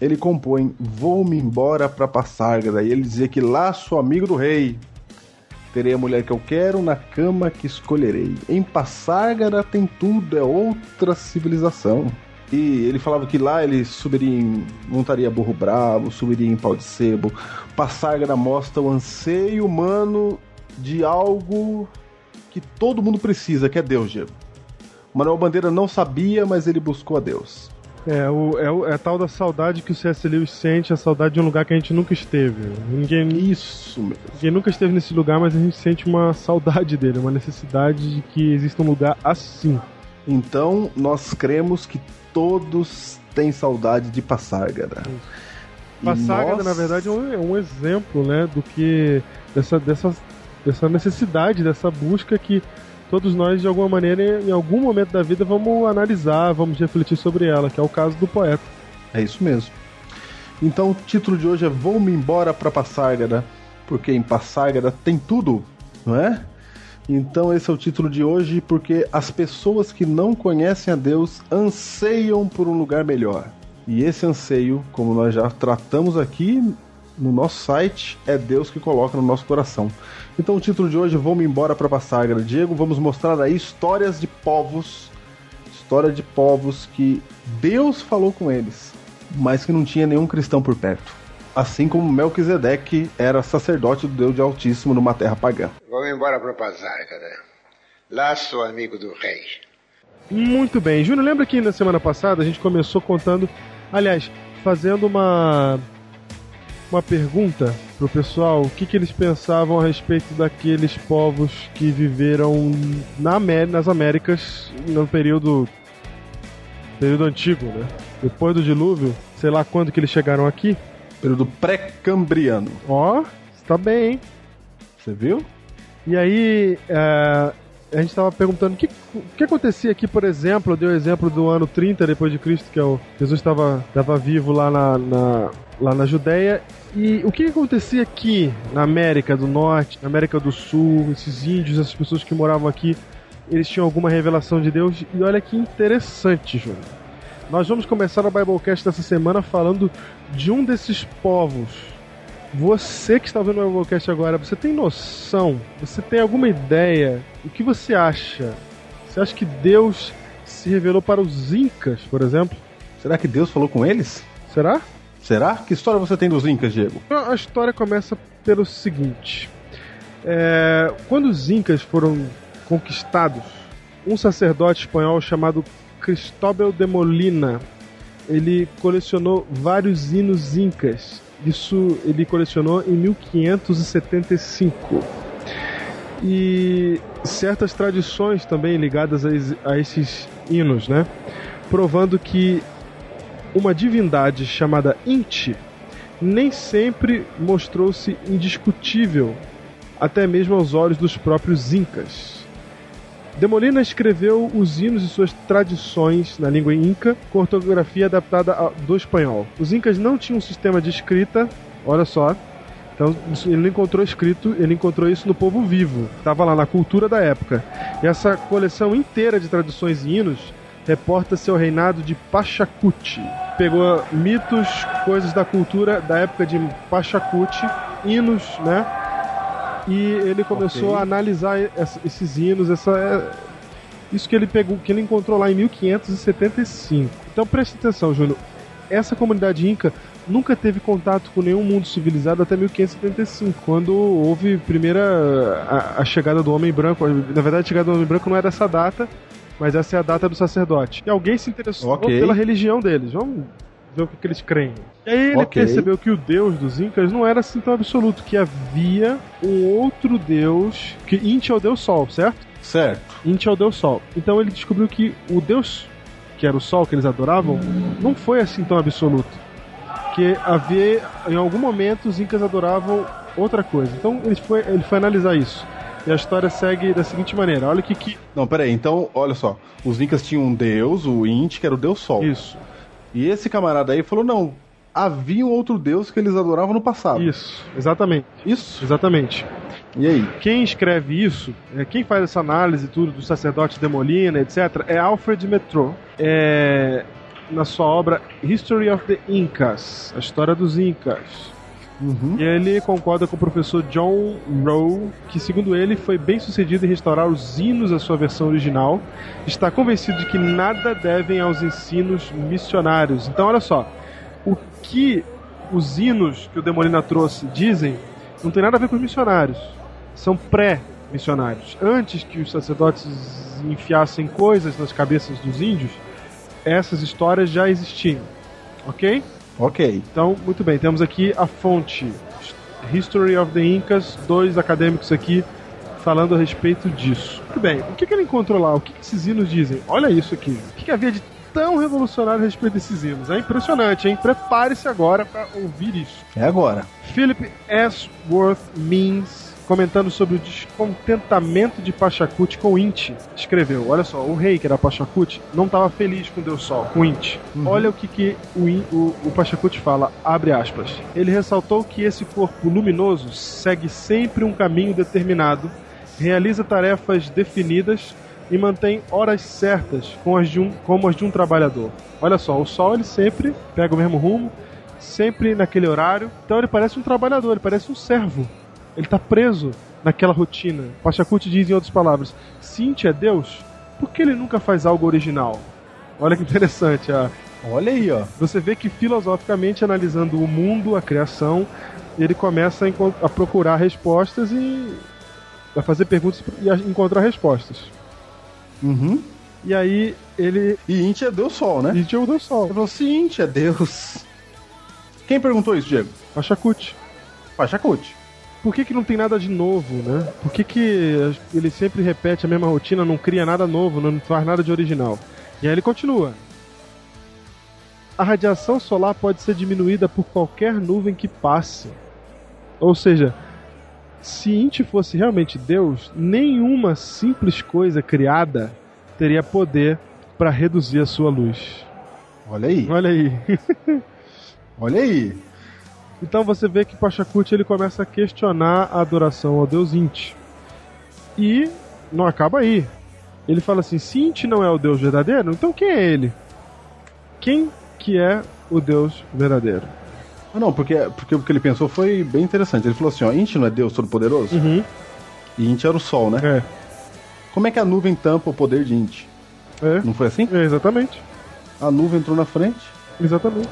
ele compõe Vou-me embora pra Passárgada. E ele dizia que lá sou amigo do rei. Terei a mulher que eu quero na cama que escolherei. Em Passárgada tem tudo, é outra civilização. E ele falava que lá ele subiria em, montaria burro bravo, subiria em pau de sebo. Passárgada mostra o anseio humano de algo que todo mundo precisa, que é Deus, Diego. Manuel Bandeira não sabia, mas ele buscou a Deus. É, o, é, o, é a tal da saudade que o C.S. Lewis sente, a saudade de um lugar que a gente nunca esteve. Ninguém, Isso mesmo. Ninguém nunca esteve nesse lugar, mas a gente sente uma saudade dele, uma necessidade de que exista um lugar assim. Então, nós cremos que todos têm saudade de Passárgada. Passárgada, nós... na verdade, é um, é um, exemplo, né, do que dessa, dessa, dessa necessidade, dessa busca que todos nós, de alguma maneira, em algum momento da vida, vamos analisar, vamos refletir sobre ela, que é o caso do poeta. É isso mesmo. Então o título de hoje é Vou-me embora para Passárgada, porque em Passárgada tem tudo, não é? Então esse é o título de hoje, porque as pessoas que não conhecem a Deus anseiam por um lugar melhor. E esse anseio, como nós já tratamos aqui no nosso site, é Deus que coloca no nosso coração. Então o título de hoje, Vou-me embora para Passagra. Diego, vamos mostrar aí histórias de povos, história de povos que Deus falou com eles, mas que não tinha nenhum cristão por perto. Assim como Melquisedeque era sacerdote do Deus de Altíssimo numa terra pagã. Vou-me embora para Passagra. Lá sou amigo do rei. Muito bem. Júnior, lembra que na semana passada a gente começou contando, aliás, fazendo uma uma pergunta pro pessoal o que, que eles pensavam a respeito daqueles povos que viveram na nas Américas no período período antigo, né? Depois do dilúvio, sei lá quando que eles chegaram aqui. Período pré-cambriano. Ó, está bem, hein? Você viu? E aí, é, a gente estava perguntando o que, que acontecia aqui, por exemplo, eu dei o exemplo do ano 30 depois de Cristo, que é o Jesus estava vivo lá na, na, lá na Judéia. E o que acontecia aqui na América do Norte, na América do Sul, esses índios, essas pessoas que moravam aqui, eles tinham alguma revelação de Deus? E olha que interessante, Júnior. Nós vamos começar a Biblecast dessa semana falando de um desses povos. Você que está vendo o Biblecast agora, você tem noção? Você tem alguma ideia? O que você acha? Você acha que Deus se revelou para os Incas, por exemplo? Será que Deus falou com eles? Será? Será? Que história você tem dos Incas, Diego? A história começa pelo seguinte: é, quando os Incas foram conquistados, um sacerdote espanhol chamado Cristóbal de Molina ele colecionou vários hinos incas. Isso ele colecionou em 1575. E certas tradições também ligadas a, esses hinos, né? Provando que uma divindade chamada Inti nem sempre mostrou-se indiscutível, até mesmo aos olhos dos próprios Incas. Demolina escreveu os hinos e suas tradições na língua inca, com ortografia adaptada ao- do espanhol. Os incas não tinham um sistema de escrita, olha só. Então ele não encontrou escrito, ele encontrou isso no povo vivo. Estava lá na cultura da época. E essa coleção inteira de tradições e hinos reporta seu reinado de Pachacuti. Pegou mitos, coisas da cultura da época de Pachacuti, hinos, né? E ele começou Ok. a analisar esses hinos, essa é, isso que ele pegou, que ele encontrou lá em 1575. Então preste atenção, Júnior. Essa comunidade inca nunca teve contato com nenhum mundo civilizado até 1575, quando houve primeira a, a chegada do homem branco. Na verdade, a chegada do homem branco não era essa data, mas essa é a data do sacerdote. E alguém se interessou Ok. pela religião deles. Vamos ver o que, que eles creem. E aí ele Ok. percebeu que o deus dos incas não era assim tão absoluto, que havia um outro deus, que Inti é o deus sol, certo? Certo. Inti é o deus sol. Então ele descobriu que o deus, que era o sol que eles adoravam, não foi assim tão absoluto. Que havia, em algum momento, os incas adoravam outra coisa. Então ele foi, ele foi analisar isso. E a história segue da seguinte maneira: olha o que, que. Não, peraí, então, olha só. Os Incas tinham um deus, o Inti, que era o deus Sol. Isso, E esse camarada aí falou: não, havia um outro deus que eles adoravam no passado. isso, exatamente. Isso? Exatamente. E aí? Quem escreve isso, é, quem faz essa análise tudo do sacerdote Demolina, etc., é Alfred Metro. É, na sua obra History of the Incas, a história dos Incas. Uhum. E ele concorda com o professor John Rowe, que, segundo ele, foi bem sucedido em restaurar os hinos à sua versão original. Está convencido de que nada devem aos ensinos missionários. Então, olha só, o que os hinos que o Demolina trouxe dizem não tem nada a ver com os missionários. São pré-missionários. Antes que os sacerdotes enfiassem coisas nas cabeças dos índios, essas histórias já existiam. Ok? Ok. Então, muito bem, temos aqui a fonte History of the Incas, dois acadêmicos aqui falando a respeito disso. Muito bem, o que, que ele encontrou lá? O que, que esses hinos dizem? Olha isso aqui. O que, que havia de tão revolucionário a respeito desses hinos? É impressionante, hein? Prepare-se agora para ouvir isso. É agora. Philip S. Worth Means, comentando sobre o descontentamento de Pachacuti com Inti, escreveu: Olha só, o rei, que era Pachacuti, não estava feliz com Deus Sol, com Inti. Olha o que, que o, In- o, o Pachacuti fala, abre aspas. Ele ressaltou que esse corpo luminoso segue sempre um caminho determinado, realiza tarefas definidas e mantém horas certas com as de um, como as de um trabalhador. Olha só, o Sol ele sempre pega o mesmo rumo, sempre naquele horário. Então ele parece um trabalhador, ele parece um servo. Ele está preso naquela rotina. Pachacuti diz em outras palavras: se Inti é Deus, por que ele nunca faz algo original? Olha que interessante. A, Olha aí, ó. você vê que filosoficamente analisando o mundo, a criação, ele começa a, a procurar respostas e a fazer perguntas e a encontrar respostas. Uhum. E aí ele. E Inti é Deus Sol, né? E Deus Deus Sol. Ele falou: se Inti é Deus. Quem perguntou isso, Diego? Pachacuti. Pachacuti. Por que, que não tem nada de novo, né? Por que, que ele sempre repete a mesma rotina, não cria nada novo, não faz nada de original? E aí ele continua. A radiação solar pode ser diminuída por qualquer nuvem que passe. Ou seja, se Inti fosse realmente Deus, nenhuma simples coisa criada teria poder para reduzir a sua luz. Olha aí. Olha aí. Olha aí. Então você vê que Pachacuti ele começa a questionar a adoração ao deus Inti. E não acaba aí. Ele fala assim: se Inti não é o deus verdadeiro, então quem é ele? Quem que é o deus verdadeiro? Ah, não, porque, porque o que ele pensou foi bem interessante. Ele falou assim: ó, Inti não é Deus Todo-Poderoso? Uhum. E Inti era o Sol, né? É, Como é que a nuvem tampa o poder de Inti? é, Não foi assim? é, exatamente. A nuvem entrou na frente. Exatamente.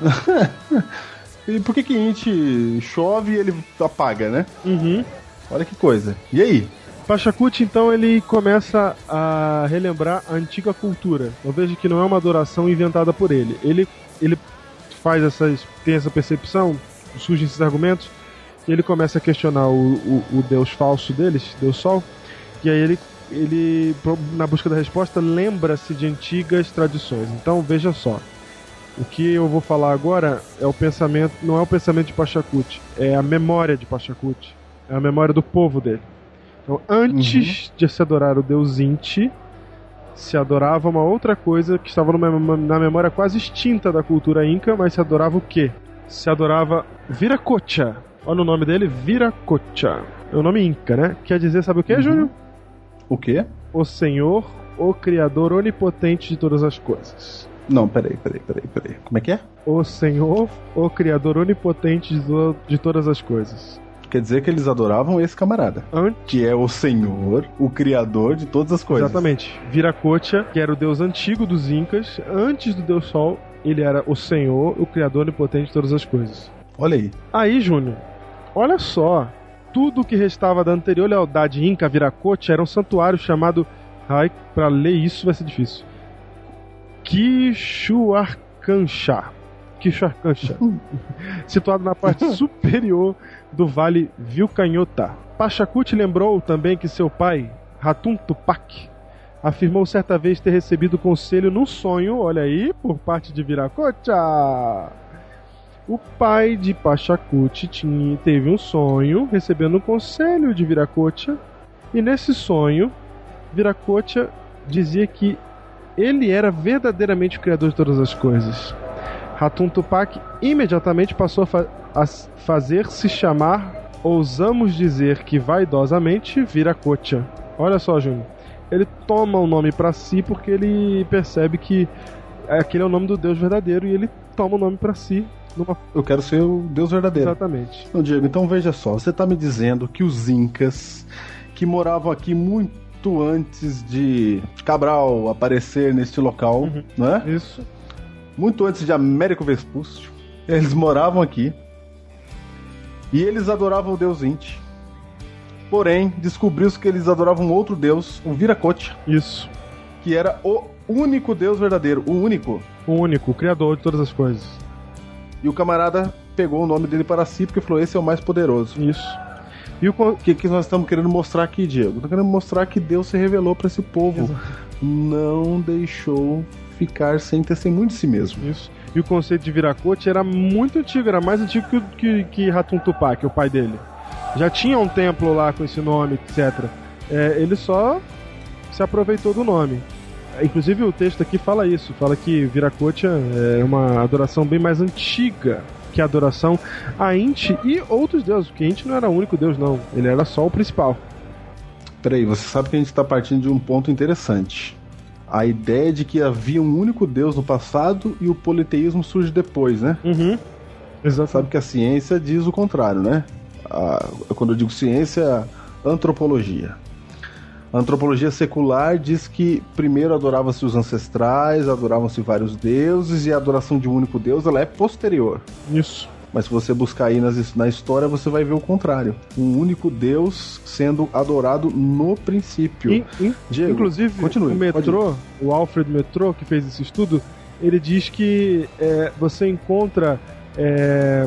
E por que que Inti chove e ele apaga, né? Uhum. Olha que coisa. E aí? Pachacuti, então, ele começa a relembrar a antiga cultura. Eu vejo que não é uma adoração inventada por ele. Ele, ele faz essas, tem essa percepção, surgem esses argumentos, e ele começa a questionar o, o, o deus falso deles, Deus Sol, e aí ele, ele, na busca da resposta, lembra-se de antigas tradições. Então, veja só. O que eu vou falar agora é o pensamento, não é o pensamento de Pachacuti, é a memória de Pachacuti, é a memória do povo dele. Então, antes de se adorar o deus Inti, se adorava uma outra coisa que estava numa- na memória quase extinta da cultura inca, mas se adorava o quê? Se adorava Viracocha. Olha o nome dele, Viracocha. É o nome inca, né? Quer dizer, sabe o que, Júnior? O quê? O Senhor, o Criador onipotente de todas as coisas. Não, peraí, peraí, peraí, peraí. Como é que é? O Senhor, o Criador onipotente de, to- de todas as coisas. Quer dizer que eles adoravam esse camarada. Antes Que é o Senhor, o Criador de todas as coisas. Exatamente. Viracocha, que era o deus antigo dos Incas, antes do deus Sol, ele era o Senhor, o Criador onipotente de todas as coisas. Olha aí. Aí, Júnior, olha só. Tudo que restava da anterior lealdade Inca Viracocha era um santuário chamado. Ai, pra ler isso vai ser difícil. Quixuarcanchá. Quixuarcanchá. situado na parte superior do vale Vilcanhota. Pachacuti lembrou também que seu pai, Ratum Tupac, afirmou certa vez ter recebido conselho num sonho, olha aí, por parte de Viracocha. O pai de Pachacuti tinha, teve um sonho recebendo um conselho de Viracocha, e nesse sonho, Viracocha dizia que ele era verdadeiramente o criador de todas as coisas. Ratum Tupac imediatamente passou a, fa a s- fazer-se chamar, ousamos dizer que vaidosamente, Viracocha. Olha só, Júnior. Ele toma o nome pra si porque ele percebe que aquele é o nome do Deus verdadeiro e ele toma o nome pra si numa Eu quero ser o Deus verdadeiro. Exatamente. Não, Diego, então veja só. Você tá me dizendo que os Incas, que moravam aqui muito antes de Cabral aparecer neste local, Uhum. né? Isso. Muito antes de Américo Vespúcio, eles moravam aqui. E eles adoravam o deus Inti. Porém, descobriu-se que eles adoravam outro deus, o Viracocha, Isso. que era o único deus verdadeiro, o único. O único, o criador de todas as coisas. E o camarada pegou o nome dele para si porque falou: esse é o mais poderoso. Isso. E o que, que nós estamos querendo mostrar aqui, Diego? Estamos querendo mostrar que Deus se revelou para esse povo. Não deixou ficar sem testemunho de si mesmo. Isso. E o conceito de Viracocha era muito antigo, era mais antigo que, que, que Ratum Tupac, o pai dele. Já tinha um templo lá com esse nome, etc. É, ele só se aproveitou do nome. Inclusive o texto aqui fala isso, fala que Viracocha é uma adoração bem mais antiga que a adoração a Inti e outros deuses, porque Inti não era o único deus não, ele era só o principal. Peraí, você sabe que a gente está partindo de um ponto interessante. A ideia de que havia um único Deus no passado e o politeísmo surge depois, né? Uhum. Exato. Sabe que a ciência diz o contrário, né? A- quando eu digo ciência, antropologia. A antropologia secular diz que primeiro adoravam-se os ancestrais, adoravam-se vários deuses e a adoração de um único deus ela é posterior. Isso. Mas se você buscar aí nas- na história, você vai ver o contrário. Um único deus sendo adorado no princípio. In- in- Diego, Inclusive, continue, o Metrô, o Alfred Metrô, que fez esse estudo, ele diz que é, você encontra é,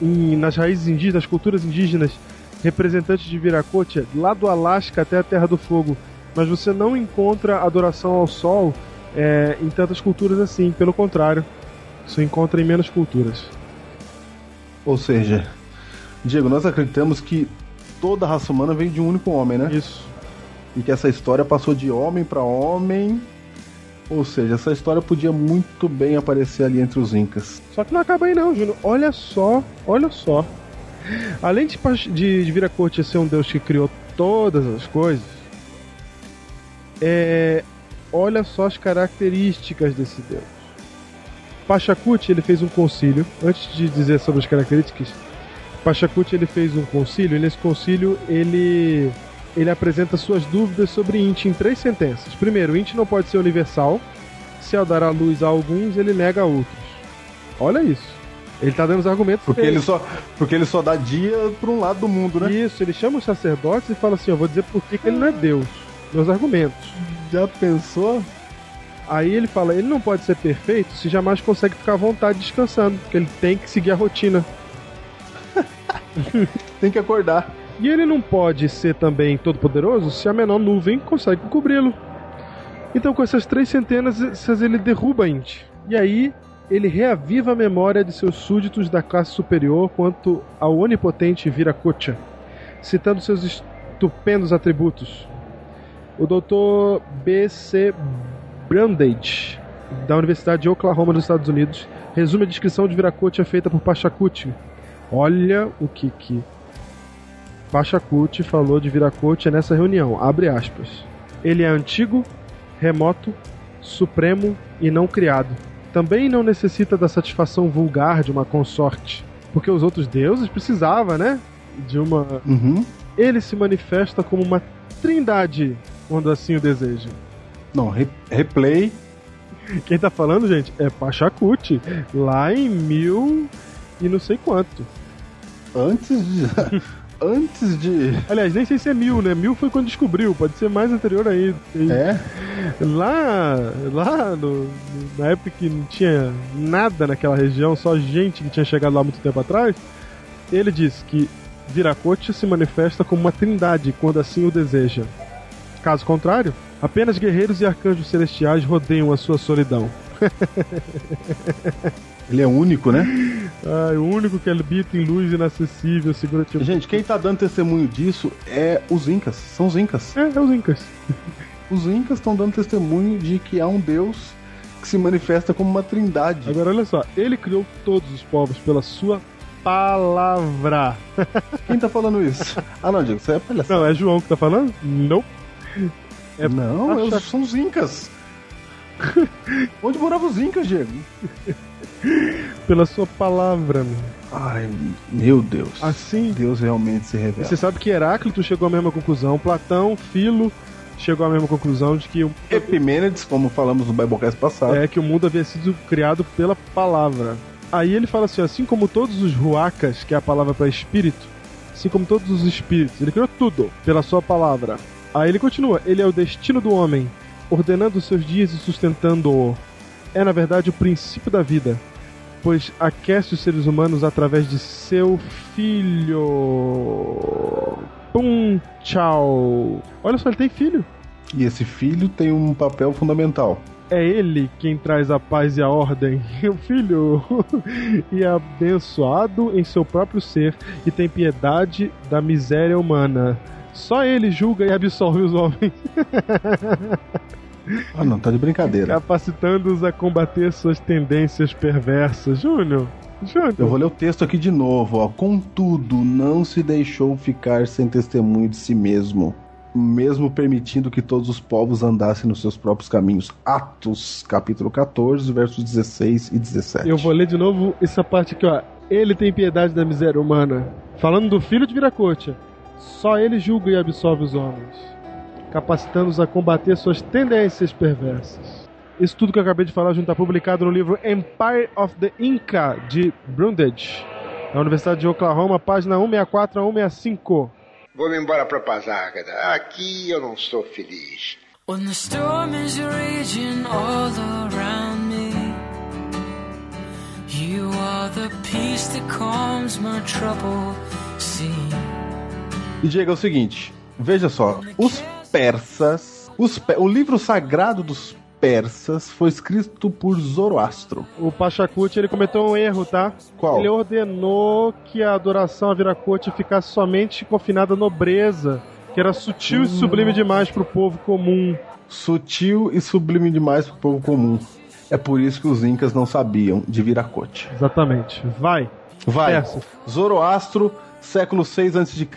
em- nas raízes indígenas, nas culturas indígenas, representantes de Viracocha, lá do Alasca até a Terra do Fogo, mas você não encontra adoração ao sol é, em tantas culturas assim, pelo contrário, você encontra em menos culturas. Ou seja, Diego, nós acreditamos que toda a raça humana veio de um único homem, né? Isso. E que essa história passou de homem para homem. Ou seja, essa história podia muito bem aparecer ali entre os Incas. Só que não acaba aí não, Júnior. Olha só, olha só. Além de, de, de Viracocha ser um deus que criou todas as coisas, é, olha só as características desse deus. Pachacuti ele fez um concílio, antes de dizer sobre as características, Pachacuti ele fez um concílio, e nesse concílio ele ele apresenta suas dúvidas sobre Inti em três sentenças. Primeiro, Inti não pode ser universal. Se ao dar a luz a alguns, ele nega a outros. Olha isso. Ele tá dando os argumentos Porque ele só, porque ele só dá dia para um lado do mundo, né? Isso, ele chama os sacerdotes e fala assim: Eu vou dizer por que que ele não é Deus. Meus argumentos. Já pensou? Aí ele fala: Ele não pode ser perfeito se jamais consegue ficar à vontade descansando, porque ele tem que seguir a rotina. Tem que acordar. E ele não pode ser também todo-poderoso se a menor nuvem consegue cobri-lo. Então, com essas três sentenças, ele derruba Inti. E aí, ele reaviva a memória de seus súditos da classe superior quanto ao onipotente Viracocha, citando seus estupendos atributos. O Dr. B.C. Brandage, da Universidade de Oklahoma, nos Estados Unidos, resume a descrição de Viracocha feita por Pachacuti. Olha o que que Pachacuti falou de Viracocha nessa reunião. Abre aspas. Ele é antigo, remoto, supremo e não criado. Também não necessita da satisfação vulgar de uma consorte, porque os outros deuses precisavam, né? De uma. Uhum. Ele se manifesta como uma trindade, quando assim o deseja. Não, re replay. Quem tá falando, gente, é Pachacuti, lá em mil e não sei quanto. Antes de. antes de. Aliás, nem sei se é mil, né? Mil foi quando descobriu, pode ser mais anterior aí. É? Lá, lá no, na época que não tinha nada naquela região, só gente que tinha chegado lá muito tempo atrás, ele disse que Viracocha se manifesta como uma trindade quando assim o deseja. Caso contrário, apenas guerreiros e arcanjos celestiais rodeiam a sua solidão. Ele é único, né? Ah, o único que habita em luz inacessível, segura tipo. Gente, quem tá dando testemunho disso é os Incas. São os Incas. É, é os Incas. Os Incas estão dando testemunho de que há um Deus que se manifesta como uma trindade. Agora olha só, ele criou todos os povos pela sua palavra. Quem tá falando isso? Ah, não, Diego, você é palhaçada. Não, é João que tá falando? Não. É não, eu- são os Incas. Onde moravam os Incas, Diego? Pela sua palavra, meu. Ai, meu Deus. Assim. Deus realmente se revela. Você sabe que Heráclito chegou à mesma conclusão, Platão, Filo chegou à mesma conclusão de que o, Epimênides, como falamos no Biblecast passado. é que o mundo havia sido criado pela palavra. Aí ele fala assim, assim como todos os ruacas, que é a palavra para espírito, assim como todos os espíritos, ele criou tudo pela sua palavra. Aí ele continua, ele é o destino do homem, ordenando os seus dias e sustentando-o. É na verdade o princípio da vida, pois aquece os seres humanos através de seu filho. Pum, tchau. Olha só, ele tem filho. E esse filho tem um papel fundamental. É ele quem traz a paz e a ordem. O filho e é abençoado em seu próprio ser e tem piedade da miséria humana. Só ele julga e absolve os homens, Ah, não, tá de brincadeira. capacitando-os a combater suas tendências perversas. Júnior, Júnior. Eu vou ler o texto aqui de novo, ó. Contudo, não se deixou ficar sem testemunho de si mesmo, mesmo permitindo que todos os povos andassem nos seus próprios caminhos. Atos, capítulo 14, versos 16 e 17. Eu vou ler de novo essa parte aqui, ó. Ele tem piedade da miséria humana. Falando do filho de Viracocha. Só ele julga e absolve os homens, capacitando-os a combater suas tendências perversas. Isso tudo que eu acabei de falar já está publicado no livro Empire of the Inca, de Brundage, na Universidade de Oklahoma, página 164 a 165. Vou-me embora pra Pazárgada. Aqui eu não sou feliz. When the storm is raging all around me, you are the peace that calms my troubled sea. E Diego, é o seguinte, veja só, os persas, os o livro sagrado dos persas foi escrito por Zoroastro. O Pachacuti ele cometeu um erro, tá? Qual? Ele ordenou que a adoração a Viracocha ficasse somente confinada à nobreza, que era sutil e sublime demais pro povo comum. Sutil e sublime demais para o povo comum. É por isso que os incas não sabiam de Viracocha. Exatamente. Vai. Vai. Persas. Zoroastro, século 6 a.C.,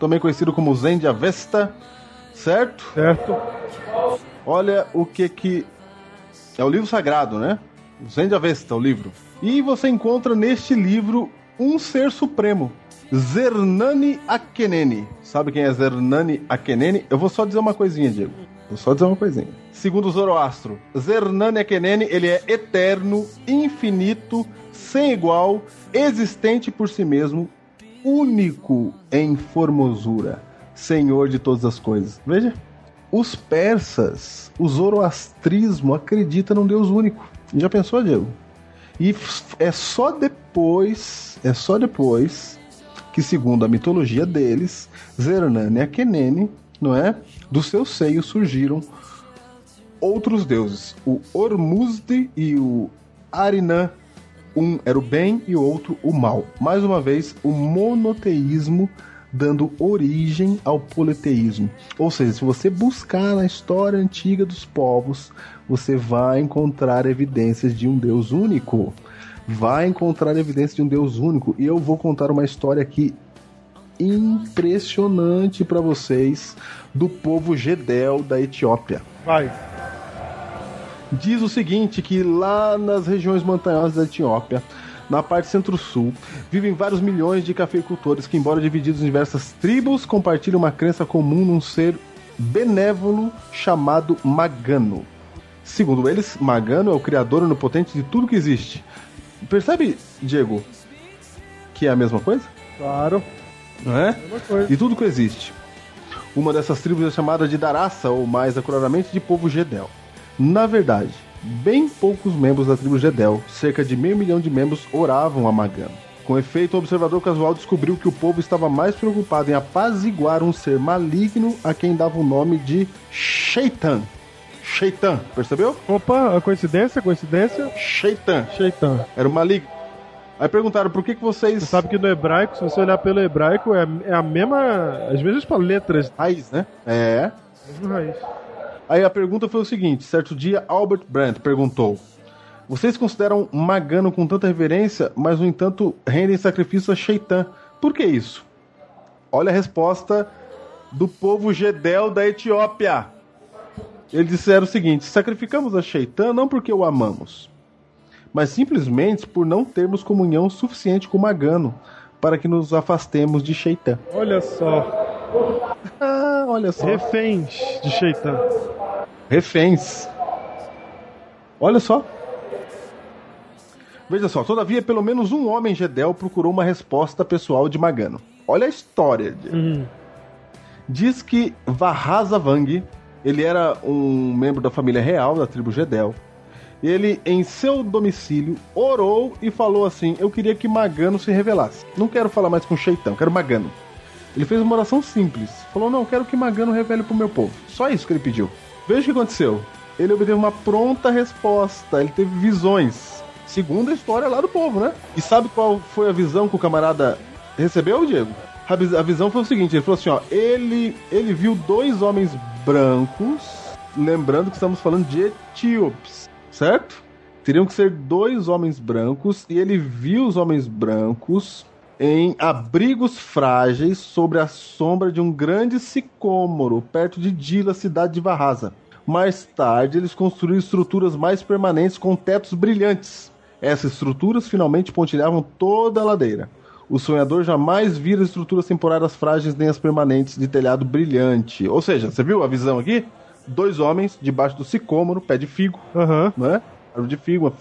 também conhecido como Zen de Avesta, certo? Certo? Olha o que que é o livro sagrado, né? Zen de Avesta, o livro. E você encontra neste livro um ser supremo, Zernani Akenene. Sabe quem é Zernani Akenene? Eu vou só dizer uma coisinha, Diego. Vou só dizer uma coisinha. Segundo Zoroastro, Zernani Akenene, ele é eterno, infinito, sem igual, existente por si mesmo, único em formosura, senhor de todas as coisas. Veja, os persas, o zoroastrismo acredita num Deus único. Já pensou, Diego? E é só depois, é só depois que, segundo a mitologia deles, Zernani e Akenene, não é? Do seu seio surgiram outros deuses, o Ormuzde e o Arinan. Um era o bem e o outro o mal. Mais uma vez, o monoteísmo dando origem ao politeísmo. Ou seja, se você buscar na história antiga dos povos, você vai encontrar evidências de um Deus único. Vai encontrar evidências de um Deus único. E eu vou contar uma história aqui impressionante para vocês do povo Gedel da Etiópia. Vai. Diz o seguinte, que lá nas regiões montanhosas da Etiópia, na parte centro-sul, vivem vários milhões de cafeicultores que, embora divididos em diversas tribos, compartilham uma crença comum num ser benévolo chamado Magano. Segundo eles, Magano é o criador onipotente de tudo que existe. Percebe, Diego, que é a mesma coisa? Claro. Não é? Mesma coisa. De tudo que existe. Uma dessas tribos é chamada de Darassa, ou mais acuradamente de povo Gedel. Na verdade, bem poucos membros da tribo Gedel, cerca de meio milhão de membros, oravam a Magano. Com efeito, o observador casual descobriu que o povo estava mais preocupado em apaziguar um ser maligno a quem dava o nome de Shaitan. Shaitan, percebeu? Opa, a coincidência, coincidência. Shaitan. Shaitan. Era o maligno. Aí perguntaram por que, que vocês. Você sabe que no hebraico, se você olhar pelo hebraico, é, é a mesma. as mesmas letras. Raiz, né? É. Mesma raiz. Aí a pergunta foi o seguinte: certo dia, Albert Brandt perguntou: Vocês consideram Magano com tanta reverência, mas no entanto rendem sacrifício a Shaitan. Por que isso? Olha a resposta do povo Gedel da Etiópia. Eles disseram o seguinte: sacrificamos a Shaitan não porque o amamos, mas simplesmente por não termos comunhão suficiente com Magano para que nos afastemos de Shaitan. Olha só. Ah, olha só. Reféns de Shaitan. Reféns. Olha só. Veja só, todavia, pelo menos um homem Gedel procurou uma resposta pessoal de Magano. Olha a história. Uhum. Diz que Vahazavang, ele era um membro da família real da tribo Gedel. Ele, em seu domicílio, orou e falou assim: Eu queria que Magano se revelasse. Não quero falar mais com Sheitão, quero Magano. Ele fez uma oração simples. Falou: Não, quero que Magano revele pro meu povo. Só isso que ele pediu. Veja o que aconteceu. Ele obteve uma pronta resposta. Ele teve visões. Segundo a história lá do povo, né? E sabe qual foi a visão que o camarada recebeu, Diego? A vis- A visão foi o seguinte: ele falou assim, ó. Ele, ele viu dois homens brancos. Lembrando que estamos falando de etíopes, certo? Teriam que ser dois homens brancos. E ele viu os homens brancos em abrigos frágeis sobre a sombra de um grande sicômoro perto de Dila, cidade de Varraza. Mais tarde, eles construíram estruturas mais permanentes com tetos brilhantes. Essas estruturas finalmente pontilhavam toda a ladeira. O sonhador jamais vira estruturas temporárias frágeis nem as permanentes de telhado brilhante. Ou seja, você viu a visão aqui? Dois homens debaixo do sicômoro, pé de figo, Aham. né? Árvore de figo.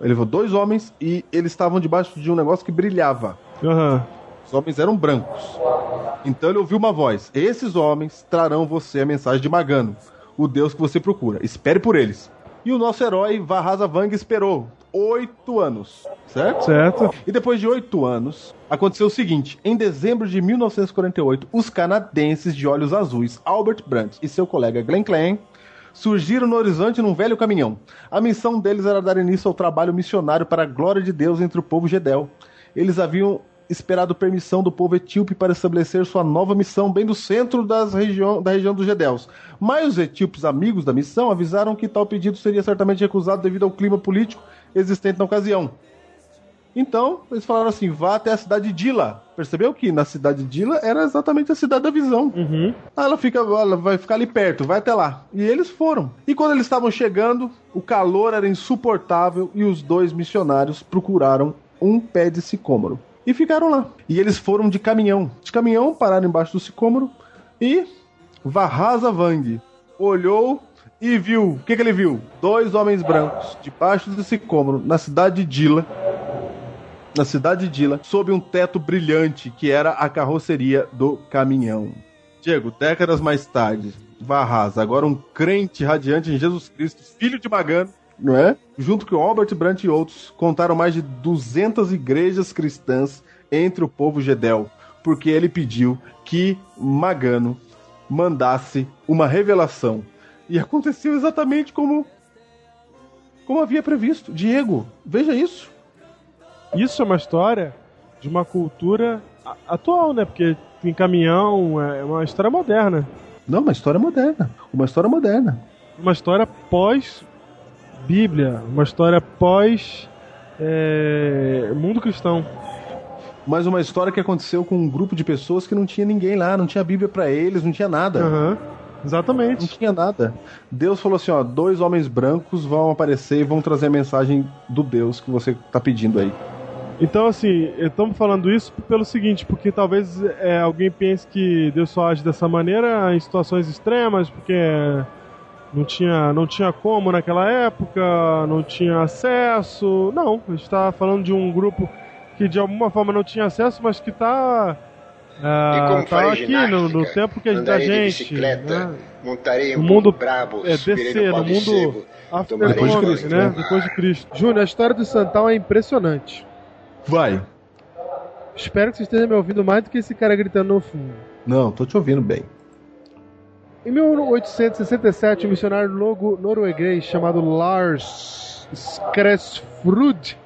Ele viu dois homens e eles estavam debaixo de um negócio que brilhava. Aham. Os homens eram brancos. Então ele ouviu uma voz: Esses homens trarão você a mensagem de Magano, o Deus que você procura. Espere por eles. E o nosso herói Vahaza Vang esperou oito anos, certo? Certo. E depois de oito anos, aconteceu o seguinte: em dezembro de 1948, os canadenses de olhos azuis Albert Brandt e seu colega Glenn Klein surgiram no horizonte num velho caminhão. A missão deles era dar início ao trabalho missionário para a glória de Deus entre o povo Gedel. Eles haviam esperado permissão do povo etíope para estabelecer sua nova missão bem no centro das região, da região dos Gedels. Mas os etíopes amigos da missão avisaram que tal pedido seria certamente recusado devido ao clima político existente na ocasião. Então, eles falaram assim: vá até a cidade de Dila. Percebeu que na cidade de Dila era exatamente a cidade da visão. Uhum. Ah, Ela, fica, ela vai ficar ali perto, vai até lá. E eles foram. E quando eles estavam chegando, o calor era insuportável e os dois missionários procuraram um pé de sicômoro. E ficaram lá. E eles foram de caminhão. De caminhão, pararam embaixo do sicômoro e Vahaza Vang olhou e viu. O que, que ele viu? Dois homens brancos debaixo do sicômoro na cidade de Dila na cidade de Dila, sob um teto brilhante que era a carroceria do caminhão. Diego, décadas mais tarde, Varraz, agora um crente radiante em Jesus Cristo, filho de Magano, não é? Junto com Albert Brandt e outros, contaram mais de 200 igrejas cristãs entre o povo Gedel, porque ele pediu que Magano mandasse uma revelação. E aconteceu exatamente como como havia previsto. Diego, veja isso. Isso é uma história de uma cultura atual, né? Porque tem caminhão, é uma história moderna. Não, uma história moderna. Uma história moderna. Uma história pós-Bíblia. Uma história pós. é, mundo cristão. Mas uma história que aconteceu com um grupo de pessoas que não tinha ninguém lá, não tinha Bíblia pra eles, não tinha nada. Não Exatamente. tinha nada. Deus falou assim, ó, dois homens brancos vão aparecer e vão trazer a mensagem do Deus que você tá pedindo aí. Então, assim, estamos falando isso pelo seguinte, porque talvez é, alguém pense que Deus só age dessa maneira em situações extremas, porque não tinha, não tinha como naquela época, não tinha acesso. Não, a gente está falando de um grupo que de alguma forma não tinha acesso, mas que está E como tá aqui no, no tempo que a gente, de bicicleta, né? montarei um mundo brabo, é, descer, no mundo sebo, After Depois de Cristo, né? né? Depois de Cristo. Júnior, a história do Santal é impressionante. Vai. Espero que você esteja me ouvindo mais do que esse cara gritando no fundo. Não, tô te ouvindo bem. Em 1867, um missionário logo norueguês chamado Lars Skresfrud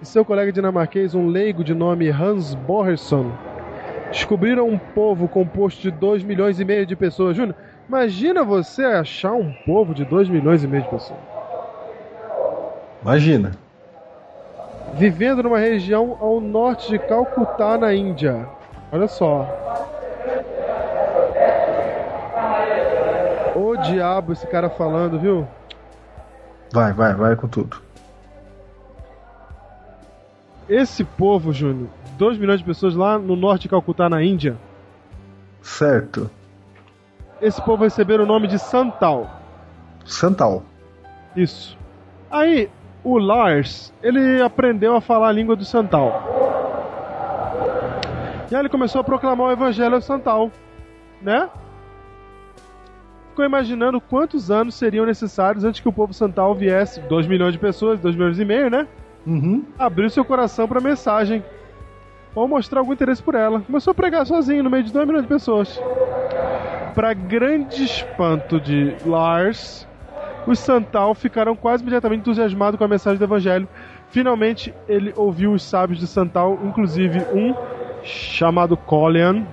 e seu colega dinamarquês, um leigo de nome Hans Borgerson, descobriram um povo composto de 2 milhões e meio de pessoas. Júnior, imagina você achar um povo de 2 milhões e meio de pessoas. Imagina. Vivendo numa região ao norte de Calcutá, na Índia. Olha só. Diabo esse cara falando, viu? Vai, vai, vai com tudo. Esse povo, Júnior, 2 milhões de pessoas lá no norte de Calcutá, na Índia, Certo. esse povo receberam o nome de Santal. Santal. Isso. Aí, o Lars, ele aprendeu a falar a língua do Santal. E aí ele começou a proclamar o evangelho ao Santal, né? Ficou imaginando quantos anos seriam necessários antes que o povo Santal viesse, 2 milhões de pessoas, 2 milhões e meio, né? Uhum. abriu seu coração para a mensagem ou mostrar algum interesse por ela. Começou a pregar sozinho no meio de 2 milhões de pessoas. Para grande espanto de Lars, os Santal ficaram quase imediatamente entusiasmados com a mensagem do Evangelho. Finalmente, ele ouviu os sábios de Santal, inclusive um chamado Colian,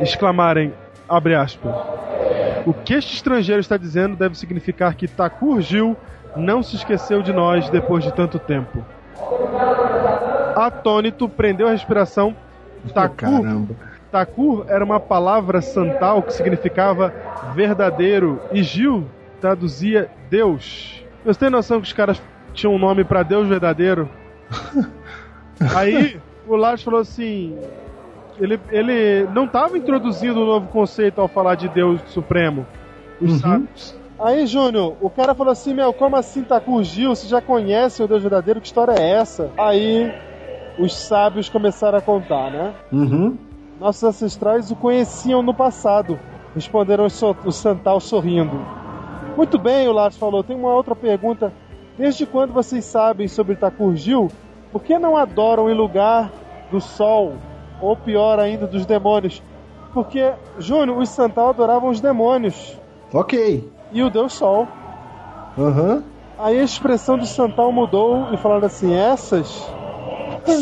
exclamarem, abre aspas, o que este estrangeiro está dizendo deve significar que Takur Gil não se esqueceu de nós depois de tanto tempo. Atônito, prendeu a respiração. Takur. Takur era uma palavra santal que significava verdadeiro e Gil traduzia Deus. Você tem noção que os caras tinham um nome para Deus verdadeiro? Aí o Lars falou assim: ele, ele não estava introduzindo um novo conceito ao falar de Deus Supremo. Os sábios. Aí, Júnior, o cara falou assim: Meu, como assim Takur Gil? Você já conhece o Deus verdadeiro? Que história é essa? Aí os sábios começaram a contar, né? Uhum. Nossos ancestrais o conheciam no passado. Responderam os Santal sorrindo. Muito bem, o Lars falou. Tem uma outra pergunta. Desde quando vocês sabem sobre Takur Gil? Por que não adoram em lugar do sol? Ou pior ainda, dos demônios? Porque, Júnior, os Santal adoravam os demônios Ok. e o Deus Sol. Aham. Aí a expressão do Santal mudou e falaram assim: essas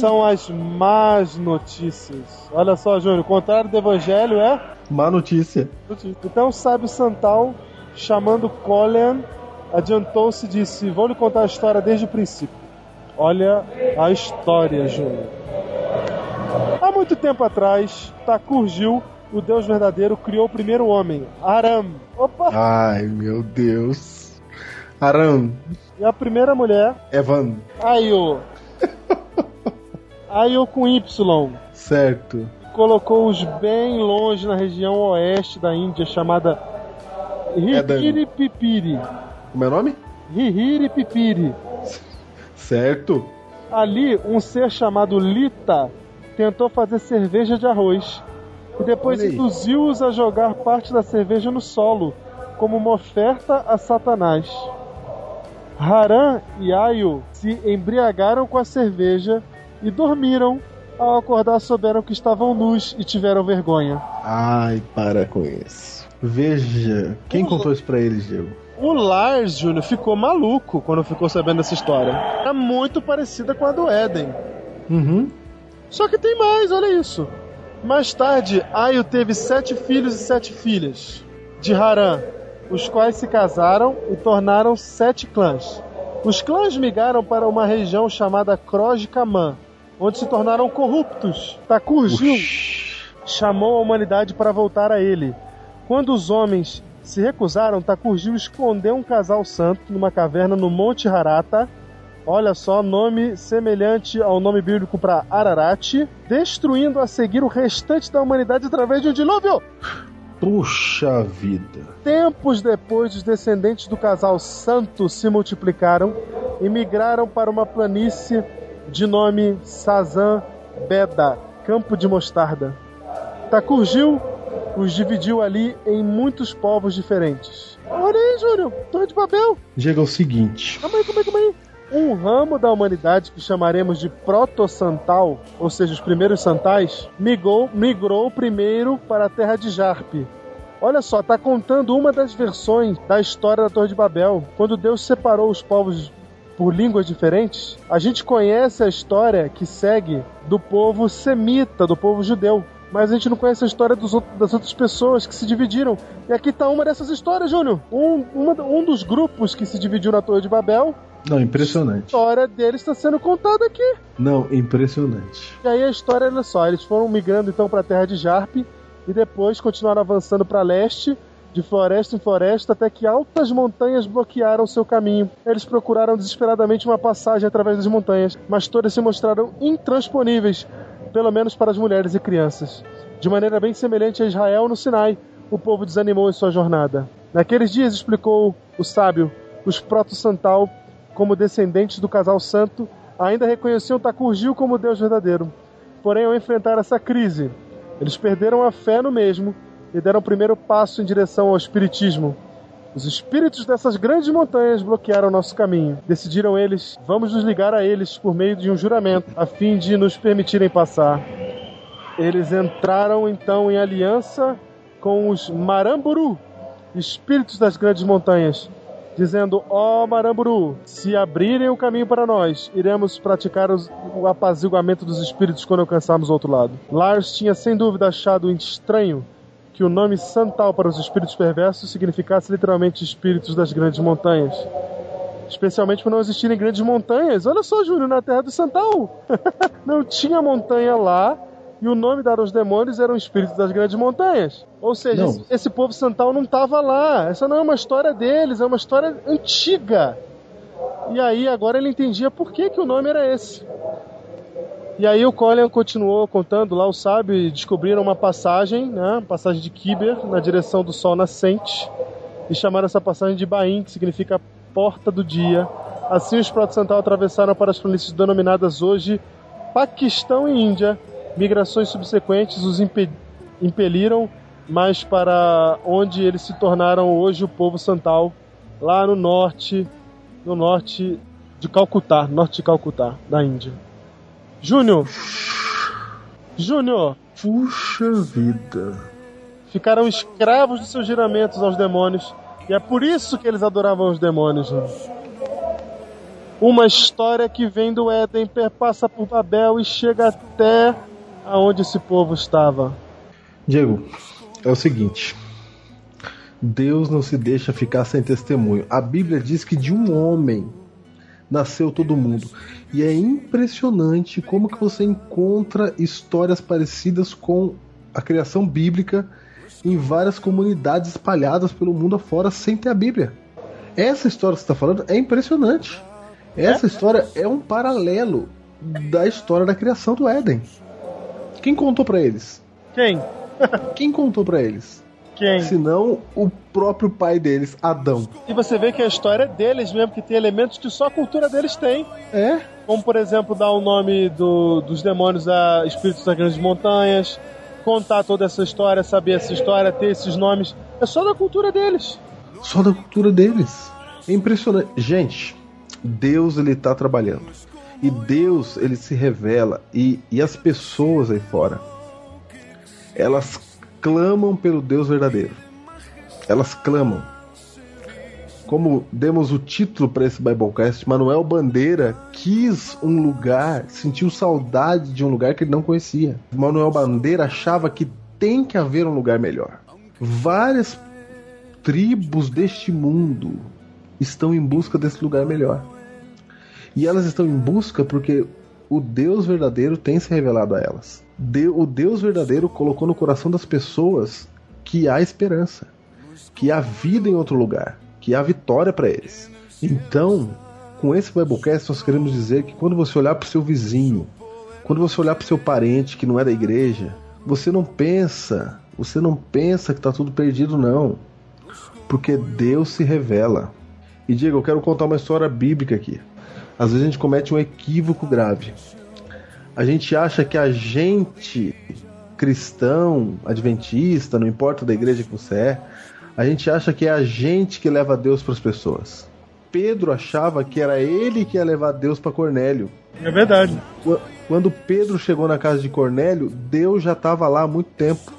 são as más notícias. Olha só, Júnior, o contrário do evangelho é. Má notícia. notícia. Então, sabe o Santal, chamando Colian, adiantou-se e disse: Vou lhe contar a história desde o princípio. Olha a história, Júnior. Há muito tempo atrás, Takur Gil, o Deus verdadeiro, criou o primeiro homem, Aram. Opa! Ai, meu Deus. Aram. E a primeira mulher, Evan. Ayo. Ayo com Y. Certo. Colocou-os bem longe na região oeste da Índia, chamada Hihiri Pipiri. Como é o nome? Hihiri Pipiri. Certo. Ali, um ser chamado Lita tentou fazer cerveja de arroz. E depois induziu-os a jogar parte da cerveja no solo, como uma oferta a Satanás. Haran e Ayo se embriagaram com a cerveja e dormiram. Ao acordar, souberam que estavam nus e tiveram vergonha. Ai, para com isso. Veja. Quem contou isso pra eles, Diego? O Lars Júnior ficou maluco quando ficou sabendo dessa história. É muito parecida com a do Éden. Uhum. Só que tem mais, olha isso. Mais tarde, Aio teve sete filhos e sete filhas de Haran, os quais se casaram e tornaram sete clãs. Os clãs migraram para uma região chamada Krojkaman, onde se tornaram corruptos. Takurgil chamou a humanidade para voltar a ele. Quando os homens se recusaram, Takurgil escondeu um casal santo numa caverna no Monte Harata. Olha só, nome semelhante ao nome bíblico para Ararat, destruindo a seguir o restante da humanidade através de um dilúvio. Puxa vida. Tempos depois, os descendentes do casal santo se multiplicaram e migraram para uma planície de nome Sazan Beda, Campo de Mostarda. Takurgil os dividiu ali em muitos povos diferentes. Olha aí, Júnior, Torre de Babel. Diego, é o seguinte. Calma aí, calma aí, calma aí. Um ramo da humanidade que chamaremos de Proto-Santal, ou seja, os primeiros santais, migrou, migrou primeiro para a terra de Jarpe. Olha só, tá contando uma das versões da história da Torre de Babel, quando Deus separou os povos por línguas diferentes. A gente conhece a história que segue do povo semita, do povo judeu mas a gente não conhece a história outros, das outras pessoas que se dividiram. E aqui tá uma dessas histórias, Júnior. Um, uma, um dos grupos que se dividiu na Torre de Babel. Não, impressionante. A história deles está sendo contada aqui. Não, impressionante. E aí a história, olha só, eles foram migrando então para a terra de Jarpe e depois continuaram avançando para leste, de floresta em floresta, até que altas montanhas bloquearam seu caminho. Eles procuraram desesperadamente uma passagem através das montanhas, mas todas se mostraram intransponíveis, pelo menos para as mulheres e crianças. De maneira bem semelhante a Israel no Sinai, o povo desanimou em sua jornada. Naqueles dias, explicou o sábio, os proto-santal, como descendentes do casal santo, ainda reconheciam Takurgil como Deus verdadeiro. Porém, ao enfrentar essa crise, eles perderam a fé no mesmo e deram o primeiro passo em direção ao espiritismo. Os espíritos dessas grandes montanhas bloquearam nosso caminho. Decidiram eles, vamos nos ligar a eles por meio de um juramento, a fim de nos permitirem passar. Eles entraram então em aliança com os Maramburu, espíritos das grandes montanhas, dizendo: Ó oh, Maramburu, se abrirem o caminho para nós, iremos praticar os, o apaziguamento dos espíritos quando alcançarmos o outro lado. Lars tinha sem dúvida achado estranho que o nome Santal para os espíritos perversos significasse literalmente espíritos das grandes montanhas. Especialmente por não existirem grandes montanhas. Olha só, Júnior, na terra do Santal. não tinha montanha lá e o nome dado aos demônios eram espíritos das grandes montanhas. Ou seja, esse, esse, povo Santal não estava lá. Essa não é uma história deles, é uma história antiga. E aí agora ele entendia por que, que o nome era esse. E aí o Colin continuou contando lá, o sábio, e descobriram uma passagem, né, passagem de Kiber, na direção do sol nascente, e chamaram essa passagem de Bain, que significa porta do dia. Assim os protestantais atravessaram para as planícies denominadas hoje Paquistão e Índia. Migrações subsequentes os impe impeliram mais para onde eles se tornaram hoje o povo santal, lá no norte, no norte de Calcutá, norte de Calcutá, da Índia. Júnior! Júnior! Puxa vida! Ficaram escravos dos seus juramentos aos demônios. E é por isso que eles adoravam os demônios. Uma história que vem do Éden, perpassa por Babel e chega até aonde esse povo estava. Diego, é o seguinte. Deus não se deixa ficar sem testemunho. A Bíblia diz que de um homem nasceu todo mundo. E é impressionante como que você encontra histórias parecidas com a criação bíblica em várias comunidades espalhadas pelo mundo afora sem ter a Bíblia. Essa história que você está falando é impressionante. Essa é? história é um paralelo da história da criação do Éden. Quem contou para eles? Quem? Quem contou para eles? Quem? Senão o próprio pai deles, Adão. E você vê que a história é deles mesmo, que tem elementos que só a cultura deles tem. É? Como, por exemplo, dar o nome do, dos demônios a espíritos das grandes montanhas, contar toda essa história, saber essa história, ter esses nomes. É só da cultura deles. Só da cultura deles. É impressionante. Gente, Deus ele tá trabalhando. E Deus ele se revela. E, e as pessoas aí fora, elas clamam pelo Deus verdadeiro. Elas clamam. como demos o título para esse Biblecast, Manuel Bandeira quis um lugar, sentiu saudade de um lugar que ele não conhecia. Manuel Bandeira achava que tem que haver um lugar melhor. Várias tribos deste mundo estão em busca desse lugar melhor. E elas estão em busca porque o Deus verdadeiro tem se revelado a elas. O Deus verdadeiro colocou no coração das pessoas que há esperança, que há vida em outro lugar, que há vitória para eles. Então, com esse Biblecast, nós queremos dizer que quando você olhar para o seu vizinho, quando você olhar para o seu parente que não é da igreja, você não pensa, você não pensa que está tudo perdido, não. Porque Deus se revela. E Diego, eu quero contar uma história bíblica aqui. Às vezes a gente comete um equívoco grave. A gente acha que a gente, cristão, adventista, não importa da igreja que você é, a gente acha que é a gente que leva Deus para as pessoas. Pedro achava que era ele que ia levar Deus para Cornélio. É verdade. Quando Pedro chegou na casa de Cornélio, Deus já estava lá há muito tempo.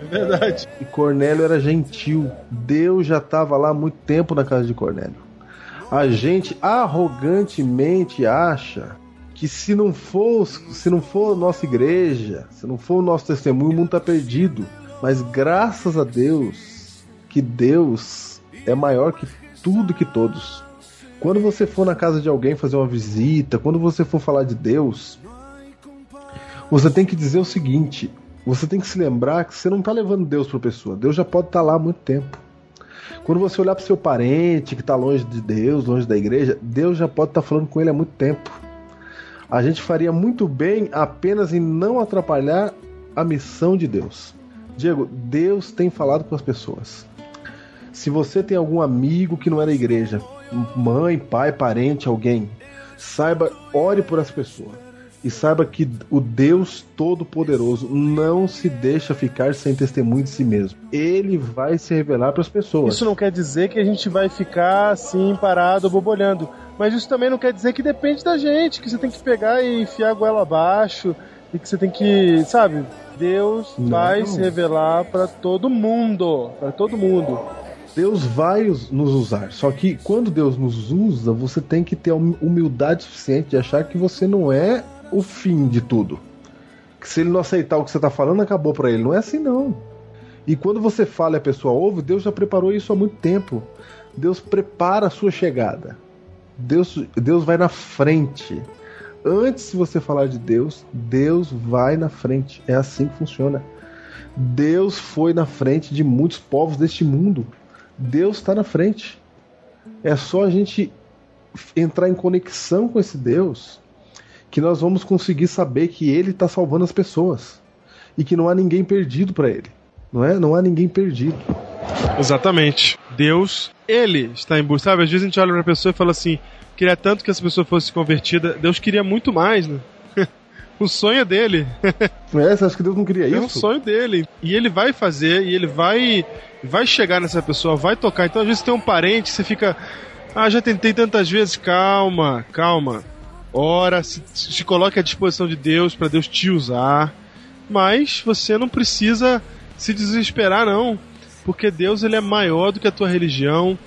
É verdade. E Cornélio era gentil. Deus já estava lá há muito tempo na casa de Cornélio. A gente arrogantemente acha que se não for, se não for a nossa igreja, se não for o nosso testemunho, o mundo está perdido. Mas graças a Deus, que Deus é maior que tudo que todos. Quando você for na casa de alguém fazer uma visita, quando você for falar de Deus, você tem que dizer o seguinte: você tem que se lembrar que você não está levando Deus para a pessoa. Deus já pode estar tá lá há muito tempo. Quando você olhar para seu parente que está longe de Deus, longe da igreja, Deus já pode estar tá falando com ele há muito tempo. A gente faria muito bem apenas em não atrapalhar a missão de Deus. Diego, Deus tem falado com as pessoas. Se você tem algum amigo que não é da igreja, mãe, pai, parente, alguém, saiba, ore por essa pessoa. E saiba que o Deus Todo-Poderoso não se deixa ficar sem testemunho de si mesmo. Ele vai se revelar para as pessoas. Isso não quer dizer que a gente vai ficar assim parado, bobolhando. Mas isso também não quer dizer que depende da gente, que você tem que pegar e enfiar a goela abaixo e que você tem que, sabe, Deus não. vai se revelar para todo mundo, para todo mundo. Deus vai nos usar. Só que quando Deus nos usa, você tem que ter a humildade suficiente de achar que você não é o fim de tudo. Que se ele não aceitar o que você está falando, acabou para ele. Não é assim não. E quando você fala e a pessoa ouve, Deus já preparou isso há muito tempo. Deus prepara a sua chegada. Deus, Deus vai na frente. Antes de você falar de Deus, Deus vai na frente. É assim que funciona. Deus foi na frente de muitos povos deste mundo. Deus está na frente. É só a gente entrar em conexão com esse Deus que nós vamos conseguir saber que Ele está salvando as pessoas e que não há ninguém perdido para Ele. Não é? Não há ninguém perdido. Exatamente. Deus, Ele está em busca. Sabe, às vezes a gente olha para a pessoa e fala assim: queria tanto que essa pessoa fosse convertida. Deus queria muito mais, né? O sonho é dele. É, você acha que Deus não queria isso? É o sonho dele. E ele vai fazer, e ele vai vai chegar nessa pessoa, vai tocar. Então, às vezes, tem um parente, você fica. Ah, já tentei tantas vezes. Calma, calma. Ora, se, se coloque à disposição de Deus para Deus te usar. Mas você não precisa se desesperar, não. Porque Deus ele é maior do que a tua religião.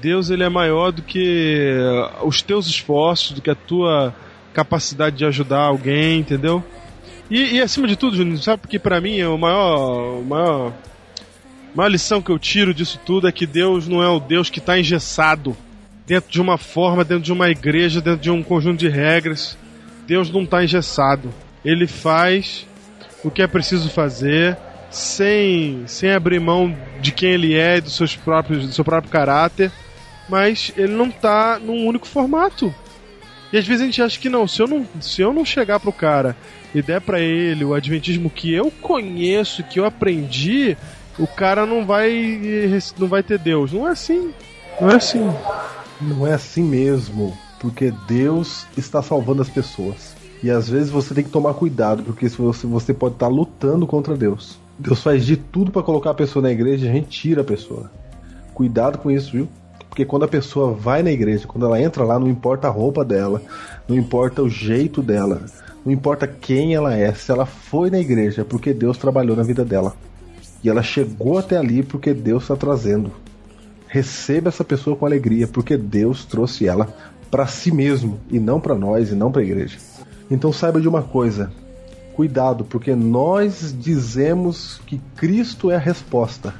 Deus ele é maior do que os teus esforços, do que a tua capacidade de ajudar alguém, entendeu? E, e acima de tudo, Juninho, sabe porque para mim é o maior, o maior, maior lição que eu tiro disso tudo é que Deus não é o Deus que está engessado dentro de uma forma, dentro de uma igreja, dentro de um conjunto de regras. Deus não está engessado. Ele faz o que é preciso fazer sem, sem abrir mão de quem ele é, dos seus próprios, do seu próprio caráter, mas ele não está num único formato. E às vezes a gente acha que não, se eu não, se eu não chegar pro cara e der para ele o adventismo que eu conheço, que eu aprendi, o cara não vai não vai ter Deus. Não é assim. Não é assim. Não é assim mesmo, porque Deus está salvando as pessoas. E às vezes você tem que tomar cuidado, porque você, você pode estar lutando contra Deus. Deus faz de tudo para colocar a pessoa na igreja e a gente tira a pessoa. Cuidado com isso, viu? Porque quando a pessoa vai na igreja, quando ela entra lá, não importa a roupa dela, não importa o jeito dela, não importa quem ela é, se ela foi na igreja é porque Deus trabalhou na vida dela. E ela chegou até ali porque Deus está trazendo. Receba essa pessoa com alegria, porque Deus trouxe ela para si mesmo e não para nós e não para a igreja. Então saiba de uma coisa: cuidado, porque nós dizemos que Cristo é a resposta,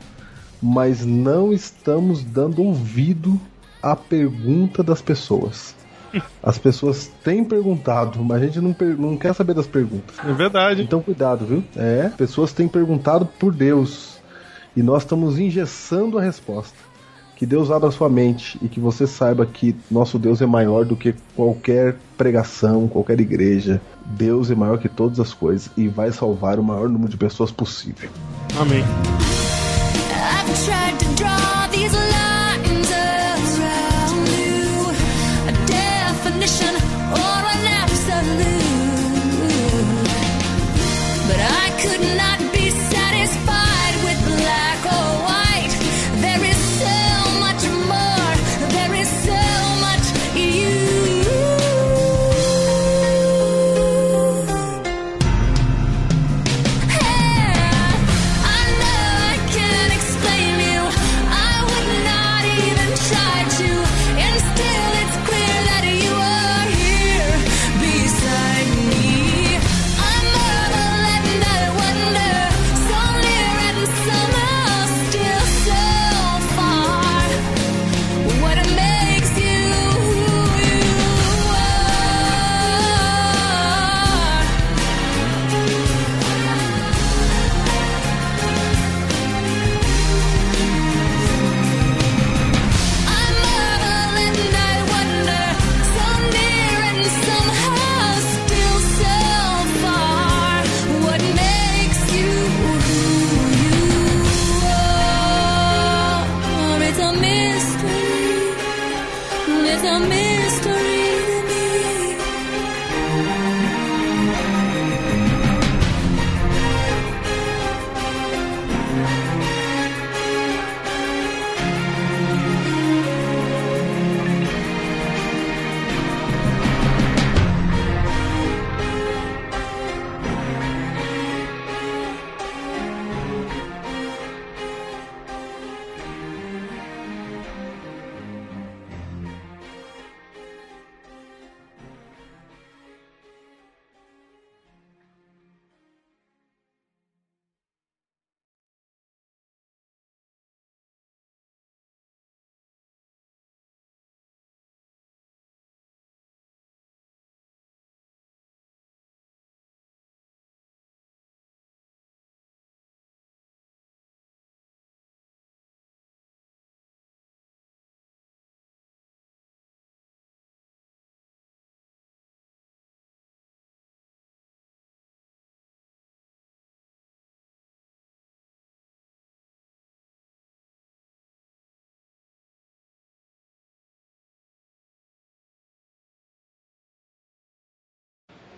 mas não estamos dando ouvido à pergunta das pessoas. As pessoas têm perguntado, mas a gente não, não quer saber das perguntas. É verdade. Então cuidado, viu? É, pessoas têm perguntado por Deus e nós estamos engessando a resposta. Que Deus abra sua mente e que você saiba que nosso Deus é maior do que qualquer pregação, qualquer igreja. Deus é maior que todas as coisas e vai salvar o maior número de pessoas possível. Amém.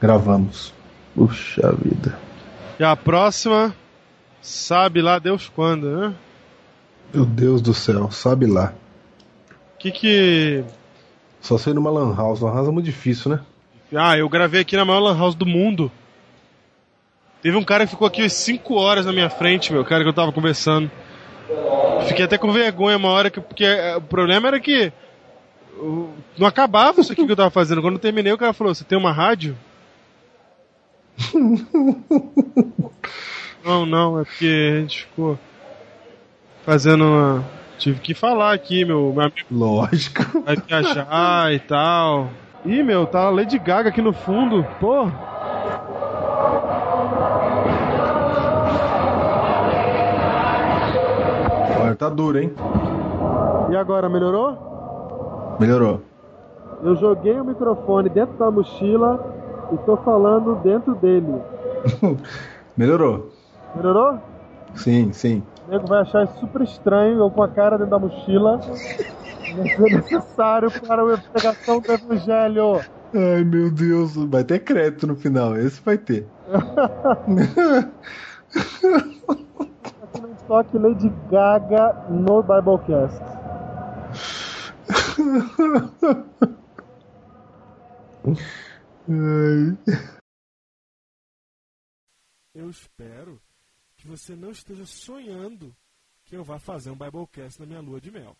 Gravamos. Puxa vida. E a próxima, sabe lá Deus quando, né? Meu Deus do céu, sabe lá. Que que. Só sei numa lan house. Lan house é muito difícil, né? Ah, eu gravei aqui na maior lan house do mundo. Teve um cara que ficou aqui 5 horas na minha frente, meu, cara que eu tava conversando. Fiquei até com vergonha uma hora, que, porque eh, o problema era que não acabava isso aqui que eu tava fazendo. Quando eu terminei, o cara falou: Você tem uma rádio? Não, não, é porque a gente ficou fazendo uma. Tive que falar aqui, meu, meu amigo Lógico. vai viajar e tal. Ih, meu, tá a Lady Gaga aqui no fundo. Pô. Olha, tá duro, hein? E agora, melhorou? Melhorou. Eu joguei o microfone dentro da mochila e tô falando dentro dele. Melhorou. Melhorou? Sim, sim. O nego vai achar super estranho, eu com a cara dentro da mochila. Mas é necessário para a pregação do evangelho. Ai, meu Deus. Vai ter crédito no final. Esse vai ter. Aqui no toque Lady Gaga no Biblecast. Eu espero que você não esteja sonhando que eu vá fazer um Biblecast na minha lua de mel.